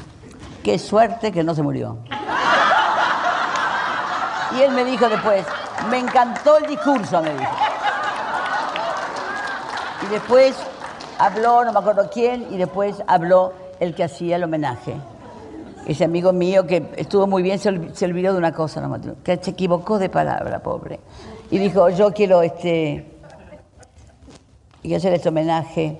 qué suerte que no se murió. Y él me dijo después, me encantó el discurso, me dijo. Y después habló, no me acuerdo quién, y después habló el que hacía el homenaje. Ese amigo mío que estuvo muy bien, se, ol- se olvidó de una cosa, que se equivocó de palabra, pobre. Y dijo, yo quiero este, quiero hacer este homenaje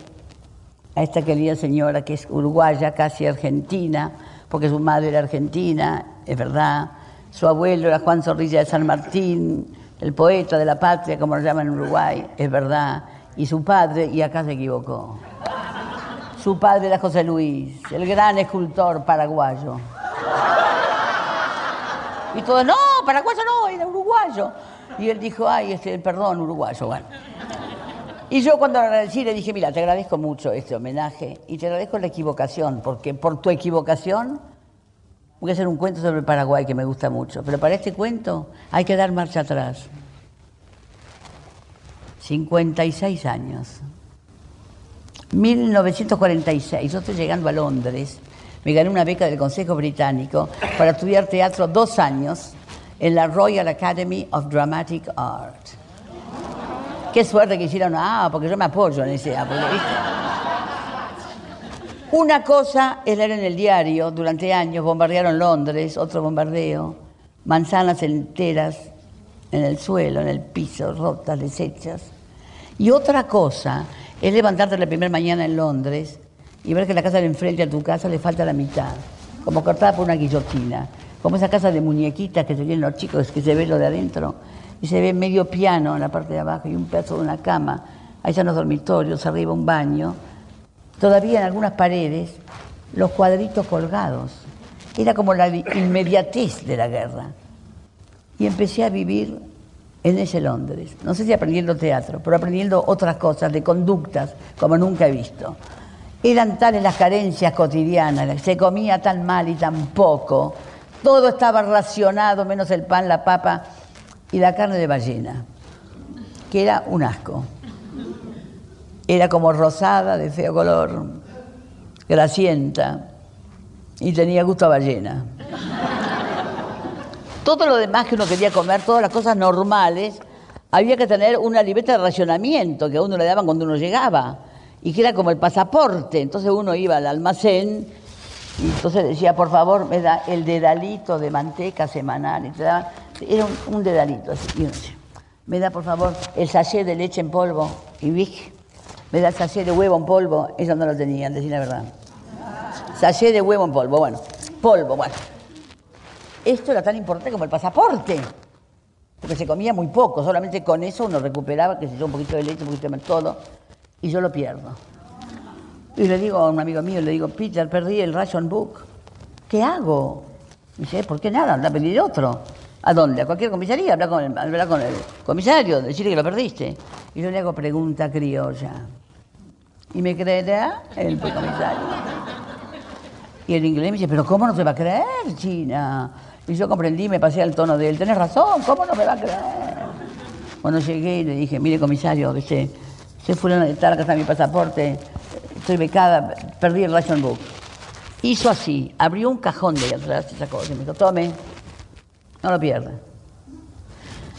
a esta querida señora que es uruguaya, casi argentina, porque su madre era argentina, es verdad, Su abuelo era Juan Zorrilla de San Martín, el poeta de la patria, como lo llaman en Uruguay, es verdad. Y su padre, y acá se equivocó. Su padre era José Luis, el gran escultor paraguayo. Y todo, no, paraguayo no, era uruguayo. Y él dijo, ay, este, perdón, uruguayo, bueno. Y yo cuando le agradecí le dije, mira, te agradezco mucho este homenaje y te agradezco la equivocación, porque por tu equivocación voy a hacer un cuento sobre Paraguay que me gusta mucho. Pero para este cuento hay que dar marcha atrás. 56 años. 1946, yo estoy llegando a Londres, me gané una beca del Consejo Británico para estudiar teatro dos años en la Royal Academy of Dramatic Art. Qué suerte que hicieron, ah, porque yo me apoyo en ese, porque, ¿viste? Una cosa es leer en el diario, durante años bombardearon Londres, otro bombardeo, manzanas enteras en el suelo, en el piso, rotas, deshechas. Y otra cosa es levantarte la primera mañana en Londres y ver que la casa de enfrente a tu casa le falta la mitad, como cortada por una guillotina, como esa casa de muñequitas que se ven los chicos, que se ve lo de adentro, y se ve medio piano en la parte de abajo y un pedazo de una cama, ahí están los dormitorios, arriba un baño, todavía en algunas paredes los cuadritos colgados. Era como la inmediatez de la guerra. Y empecé a vivir en ese Londres. No sé si aprendiendo teatro, pero aprendiendo otras cosas, de conductas, como nunca he visto. Eran tales las carencias cotidianas, se comía tan mal y tan poco, todo estaba racionado, menos el pan, la papa y la carne de ballena, que era un asco. Era como rosada, de feo color, grasienta, y tenía gusto a ballena. Todo lo demás que uno quería comer, todas las cosas normales, había que tener una libreta de racionamiento que a uno le daban cuando uno llegaba, y que era como el pasaporte. Entonces uno iba al almacén y entonces decía, por favor, me da el dedalito de manteca semanal. Y te daban- era un, dedalito. así, y me da, por favor, el sachet de leche en polvo. Y vi, me da el sachet de huevo en polvo. Eso no lo tenían, decir la verdad. Sachet de huevo en polvo, bueno. Polvo, bueno. Esto era tan importante como el pasaporte. Porque se comía muy poco, solamente con eso uno recuperaba, que se yo, un poquito de leche, un poquito de todo, y yo lo pierdo. Y le digo a un amigo mío, le digo, Peter, perdí el ration book. ¿Qué hago? Y dice, ¿por qué nada? Anda a pedir otro. ¿A dónde? A cualquier comisaría, habla con con el comisario, decirle que lo perdiste. Y yo le hago pregunta criolla. ¿Y me creerá el comisario? Y el inglés me dice, pero ¿cómo no te va a creer, China? Y yo comprendí, me pasé al tono de él, tenés razón, ¿cómo no me va a creer? Cuando llegué y le dije, mire comisario, ¿viste? se fueron de tal, acá está mi pasaporte, estoy becada, perdí el ration book. Hizo así, abrió un cajón de atrás y sacó, y me dijo, tome, no lo pierda.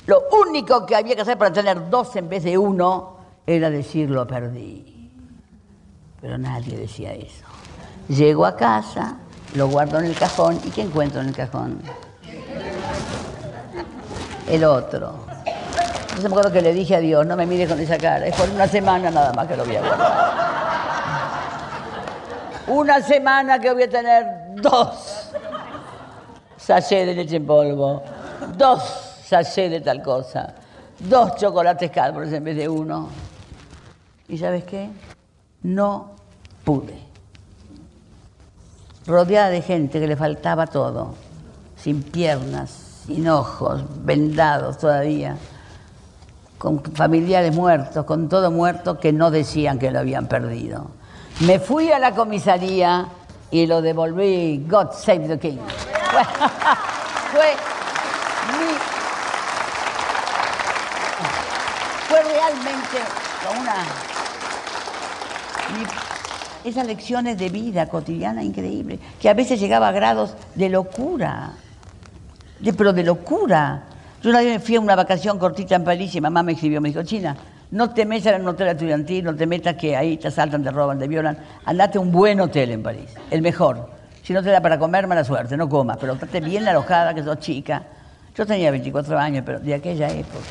Lo único que había que hacer para tener dos en vez de uno era decir lo perdí. Pero nadie decía eso. Llego a casa, lo guardo en el cajón y ¿qué encuentro en el cajón? El otro. Entonces me acuerdo que le dije a Dios, no me mires con esa cara, es por una semana nada más que lo voy a guardar. Una semana que voy a tener dos sachets de leche en polvo, dos sachets de tal cosa, dos chocolates Cadbury en vez de uno. ¿Y sabes qué? No pude. Rodeada de gente que le faltaba todo, sin piernas, sin ojos, vendados todavía, con familiares muertos, con todo muerto que no decían que lo habían perdido. Me fui a la comisaría y lo devolví, God Save the King. Fue, fue mi- fue realmente una esas lecciones de vida cotidiana increíble, que a veces llegaba a grados de locura, de, pero de locura. Yo una vez me fui a una vacación cortita en París y mamá me escribió, me dijo, China, no te metas en un hotel estudiantil, no te metas que ahí te asaltan, te roban, te violan, andate a un buen hotel en París, el mejor. Si no te da para comer, mala suerte, no comas, pero estate bien alojada, que sos chica. Yo tenía 24 años, pero de aquella época.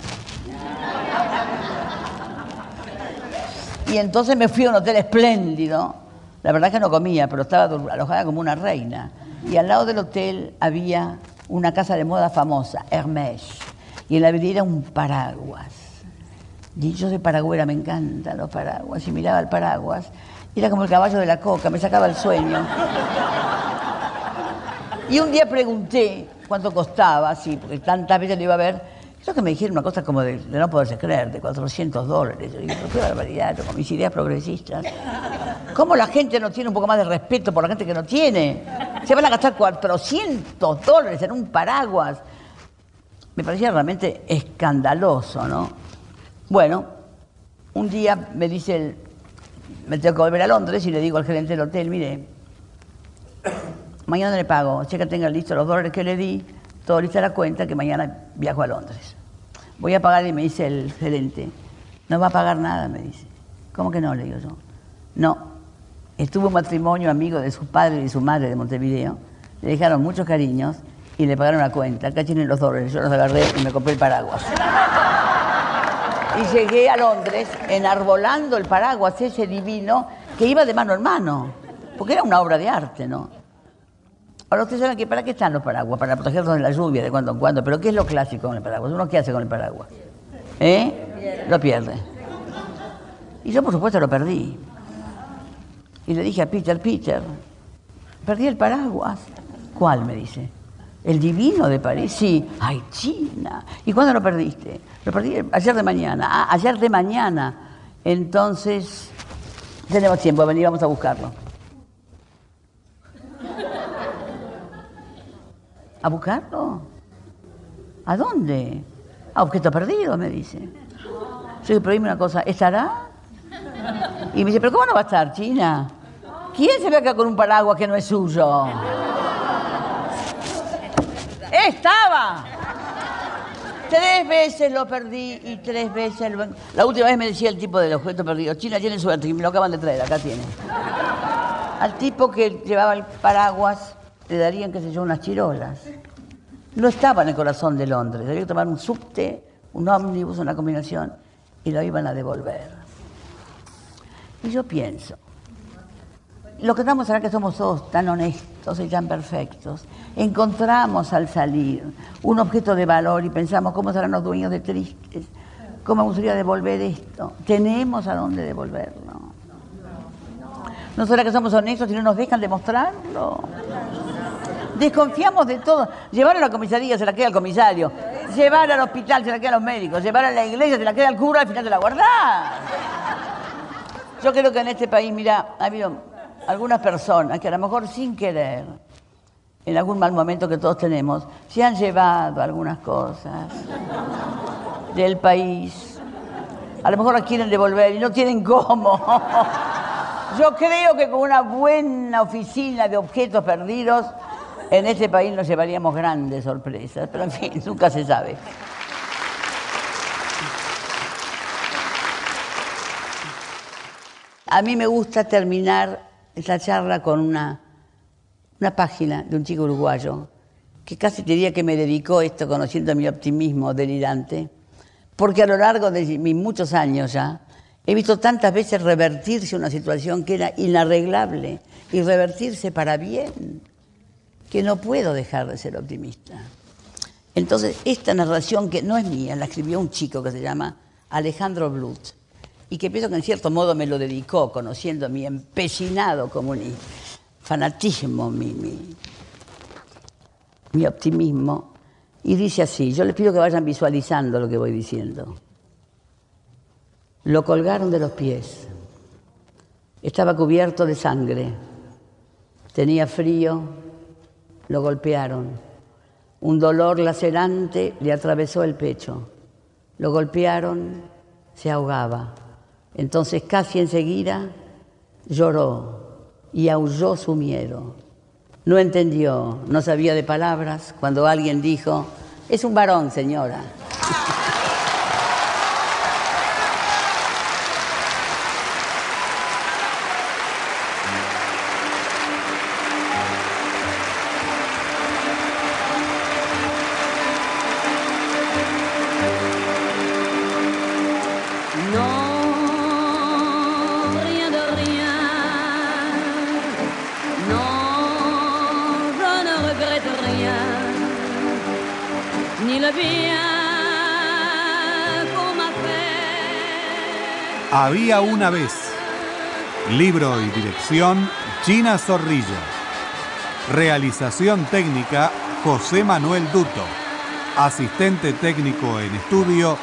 Y entonces me fui a un hotel espléndido. La verdad es que no comía, pero estaba alojada como una reina. Y al lado del hotel había una casa de moda famosa, Hermès, y en la vidriera un paraguas. Y yo soy paragüera, me encantan los paraguas, y miraba el paraguas, era como el caballo de la coca, me sacaba el sueño. Y un día pregunté cuánto costaba, sí, porque tantas veces lo iba a ver, creo que me dijeron una cosa como de, no poderse creer, de 400 dólares. Yo dije, pero qué barbaridad, con mis ideas progresistas. ¿Cómo la gente no tiene un poco más de respeto por la gente que no tiene? Se van a gastar 400 dólares en un paraguas. Me parecía realmente escandaloso, ¿no? Bueno, un día me dice, el, me tengo que volver a Londres y le digo al gerente del hotel, mire, mañana le pago, que tenga listos los dólares que le di, todo lista la cuenta, que mañana viajo a Londres. Voy a pagar y me dice el gerente, no va a pagar nada, me dice. ¿Cómo que no? Le digo yo. No, estuvo un matrimonio amigo de su padre y su madre de Montevideo, le dejaron muchos cariños y le pagaron la cuenta. Acá tienen los dólares, yo los agarré y me compré el paraguas. Y llegué a Londres enarbolando el paraguas ese divino que iba de mano en mano, porque era una obra de arte, ¿no? Ahora ustedes saben que para qué están los paraguas, para protegernos de la lluvia de cuando en cuando, pero ¿qué es lo clásico con el paraguas? ¿Uno qué hace con el paraguas? ¿Eh? Lo pierde. Y yo por supuesto lo perdí. Y le dije a Peter, Peter, perdí el paraguas. ¿Cuál? me dice. ¿El divino de París? Sí. Ay, China. ¿Y cuándo lo perdiste? Lo perdí ayer de mañana. Ah, ayer de mañana. Entonces, tenemos tiempo, venir, vamos a buscarlo. ¿A buscarlo? ¿A dónde? A objeto perdido, me dice. Yo dime una cosa, ¿estará? Y me dice, ¿pero cómo no va a estar, China? ¿Quién se ve acá con un paraguas que no es suyo? Estaba. Tres veces lo perdí y tres veces lo... La última vez me decía el tipo del objeto perdido, China tiene suerte y me lo acaban de traer, acá tiene. Al tipo que llevaba el paraguas le darían, qué sé yo, unas chirolas. No estaba en el corazón de Londres, debería tomar un subte, un ómnibus, una combinación, y lo iban a devolver. Y yo pienso, lo que estamos acá que somos todos tan honestos y tan perfectos, encontramos al salir un objeto de valor y pensamos cómo serán los dueños de tristes, cómo me gustaría devolver esto. Tenemos a dónde devolverlo. ¿No será que somos honestos y no nos dejan demostrarlo? Desconfiamos de todo. Llevar a la comisaría se la queda al comisario. Llevar al hospital se la queda a los médicos. Llevar a la iglesia se la queda al cura, al final de la guardar. Yo creo que en este país, mira, ha habido algunas personas que a lo mejor sin querer, en algún mal momento que todos tenemos, se han llevado algunas cosas del país. A lo mejor las quieren devolver y no tienen cómo. Yo creo que con una buena oficina de objetos perdidos, en este país nos llevaríamos grandes sorpresas, pero en fin, nunca se sabe. A mí me gusta terminar esta charla con una, una página de un chico uruguayo que casi te diría que me dedicó esto conociendo mi optimismo delirante, porque a lo largo de mis muchos años ya he visto tantas veces revertirse una situación que era inarreglable y revertirse para bien, que no puedo dejar de ser optimista. Entonces, esta narración que no es mía, la escribió un chico que se llama Alejandro Blut, y que pienso que en cierto modo me lo dedicó, conociendo mi empecinado comunismo, fanatismo, mi, mi, mi optimismo. Y dice así, yo les pido que vayan visualizando lo que voy diciendo. Lo colgaron de los pies. Estaba cubierto de sangre. Tenía frío. Lo golpearon. Un dolor lacerante le atravesó el pecho. Lo golpearon. Se ahogaba. Entonces casi enseguida lloró y aulló su miedo. No entendió, no sabía de palabras cuando alguien dijo, es un varón, señora. Una vez. Libro y dirección China Zorrilla. Realización técnica José Manuel Duto. Asistente técnico en estudio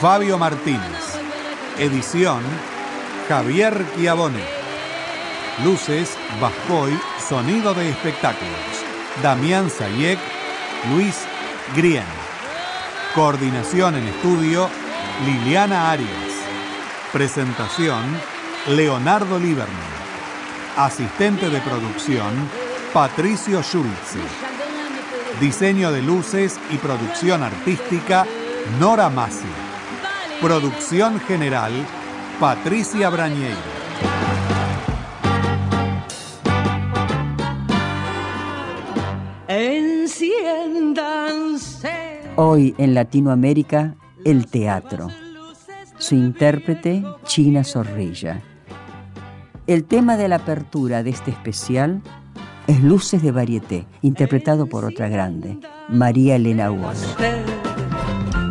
Fabio Martínez. Edición Javier Chiavone. Luces Bascoy, sonido de espectáculos. Damián Sayek, Luis Grien. Coordinación en estudio Liliana Arias. Presentación Leonardo Lieberman. Asistente de producción Patricio Schulze. Diseño de luces y producción artística Nora Massi. Producción general Patricia Brañeiro. Enciéndanse. Hoy en Latinoamérica, el teatro. Su intérprete, China Zorrilla. El tema de la apertura de este especial es Luces de Varieté, interpretado por otra grande, María Elena Walsh.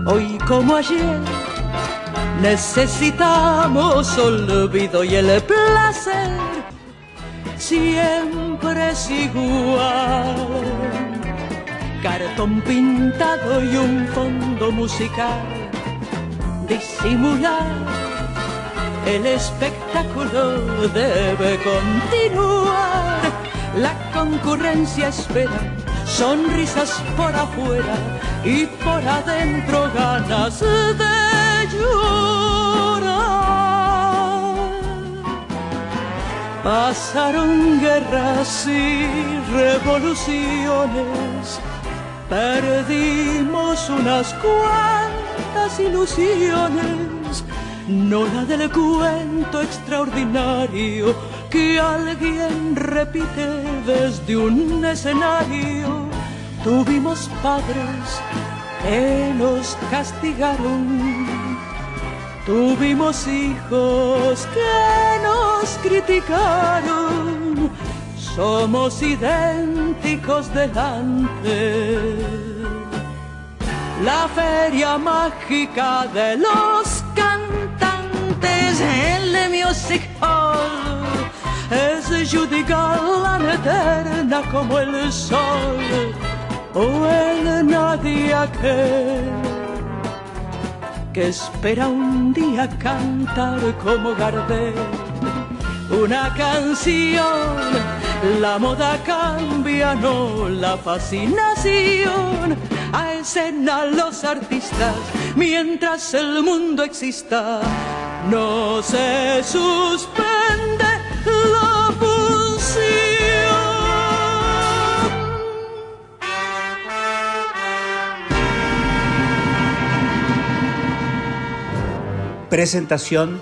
Hoy como ayer necesitamos olvido y el placer siempre es igual. Cartón pintado y un fondo musical disimular el espectáculo debe continuar. La concurrencia espera sonrisas por afuera y por adentro ganas de llorar. Pasaron guerras y revoluciones, perdimos unas cuantas ilusiones, no la del cuento extraordinario que alguien repite desde un escenario. Tuvimos padres que nos castigaron, tuvimos hijos que nos criticaron, somos idénticos delante. La feria mágica de los cantantes, el Music Hall, es Judy Garland eterna como el sol, o el nadie aquel que espera un día cantar como Gardel una canción. La moda cambia, no la fascinación. A escena los artistas, mientras el mundo exista, no se suspende la función. Presentación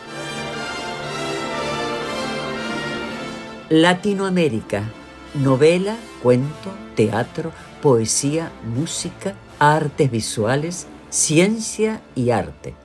Latinoamérica. Novela, cuento, teatro, poesía, música, artes visuales, ciencia y arte.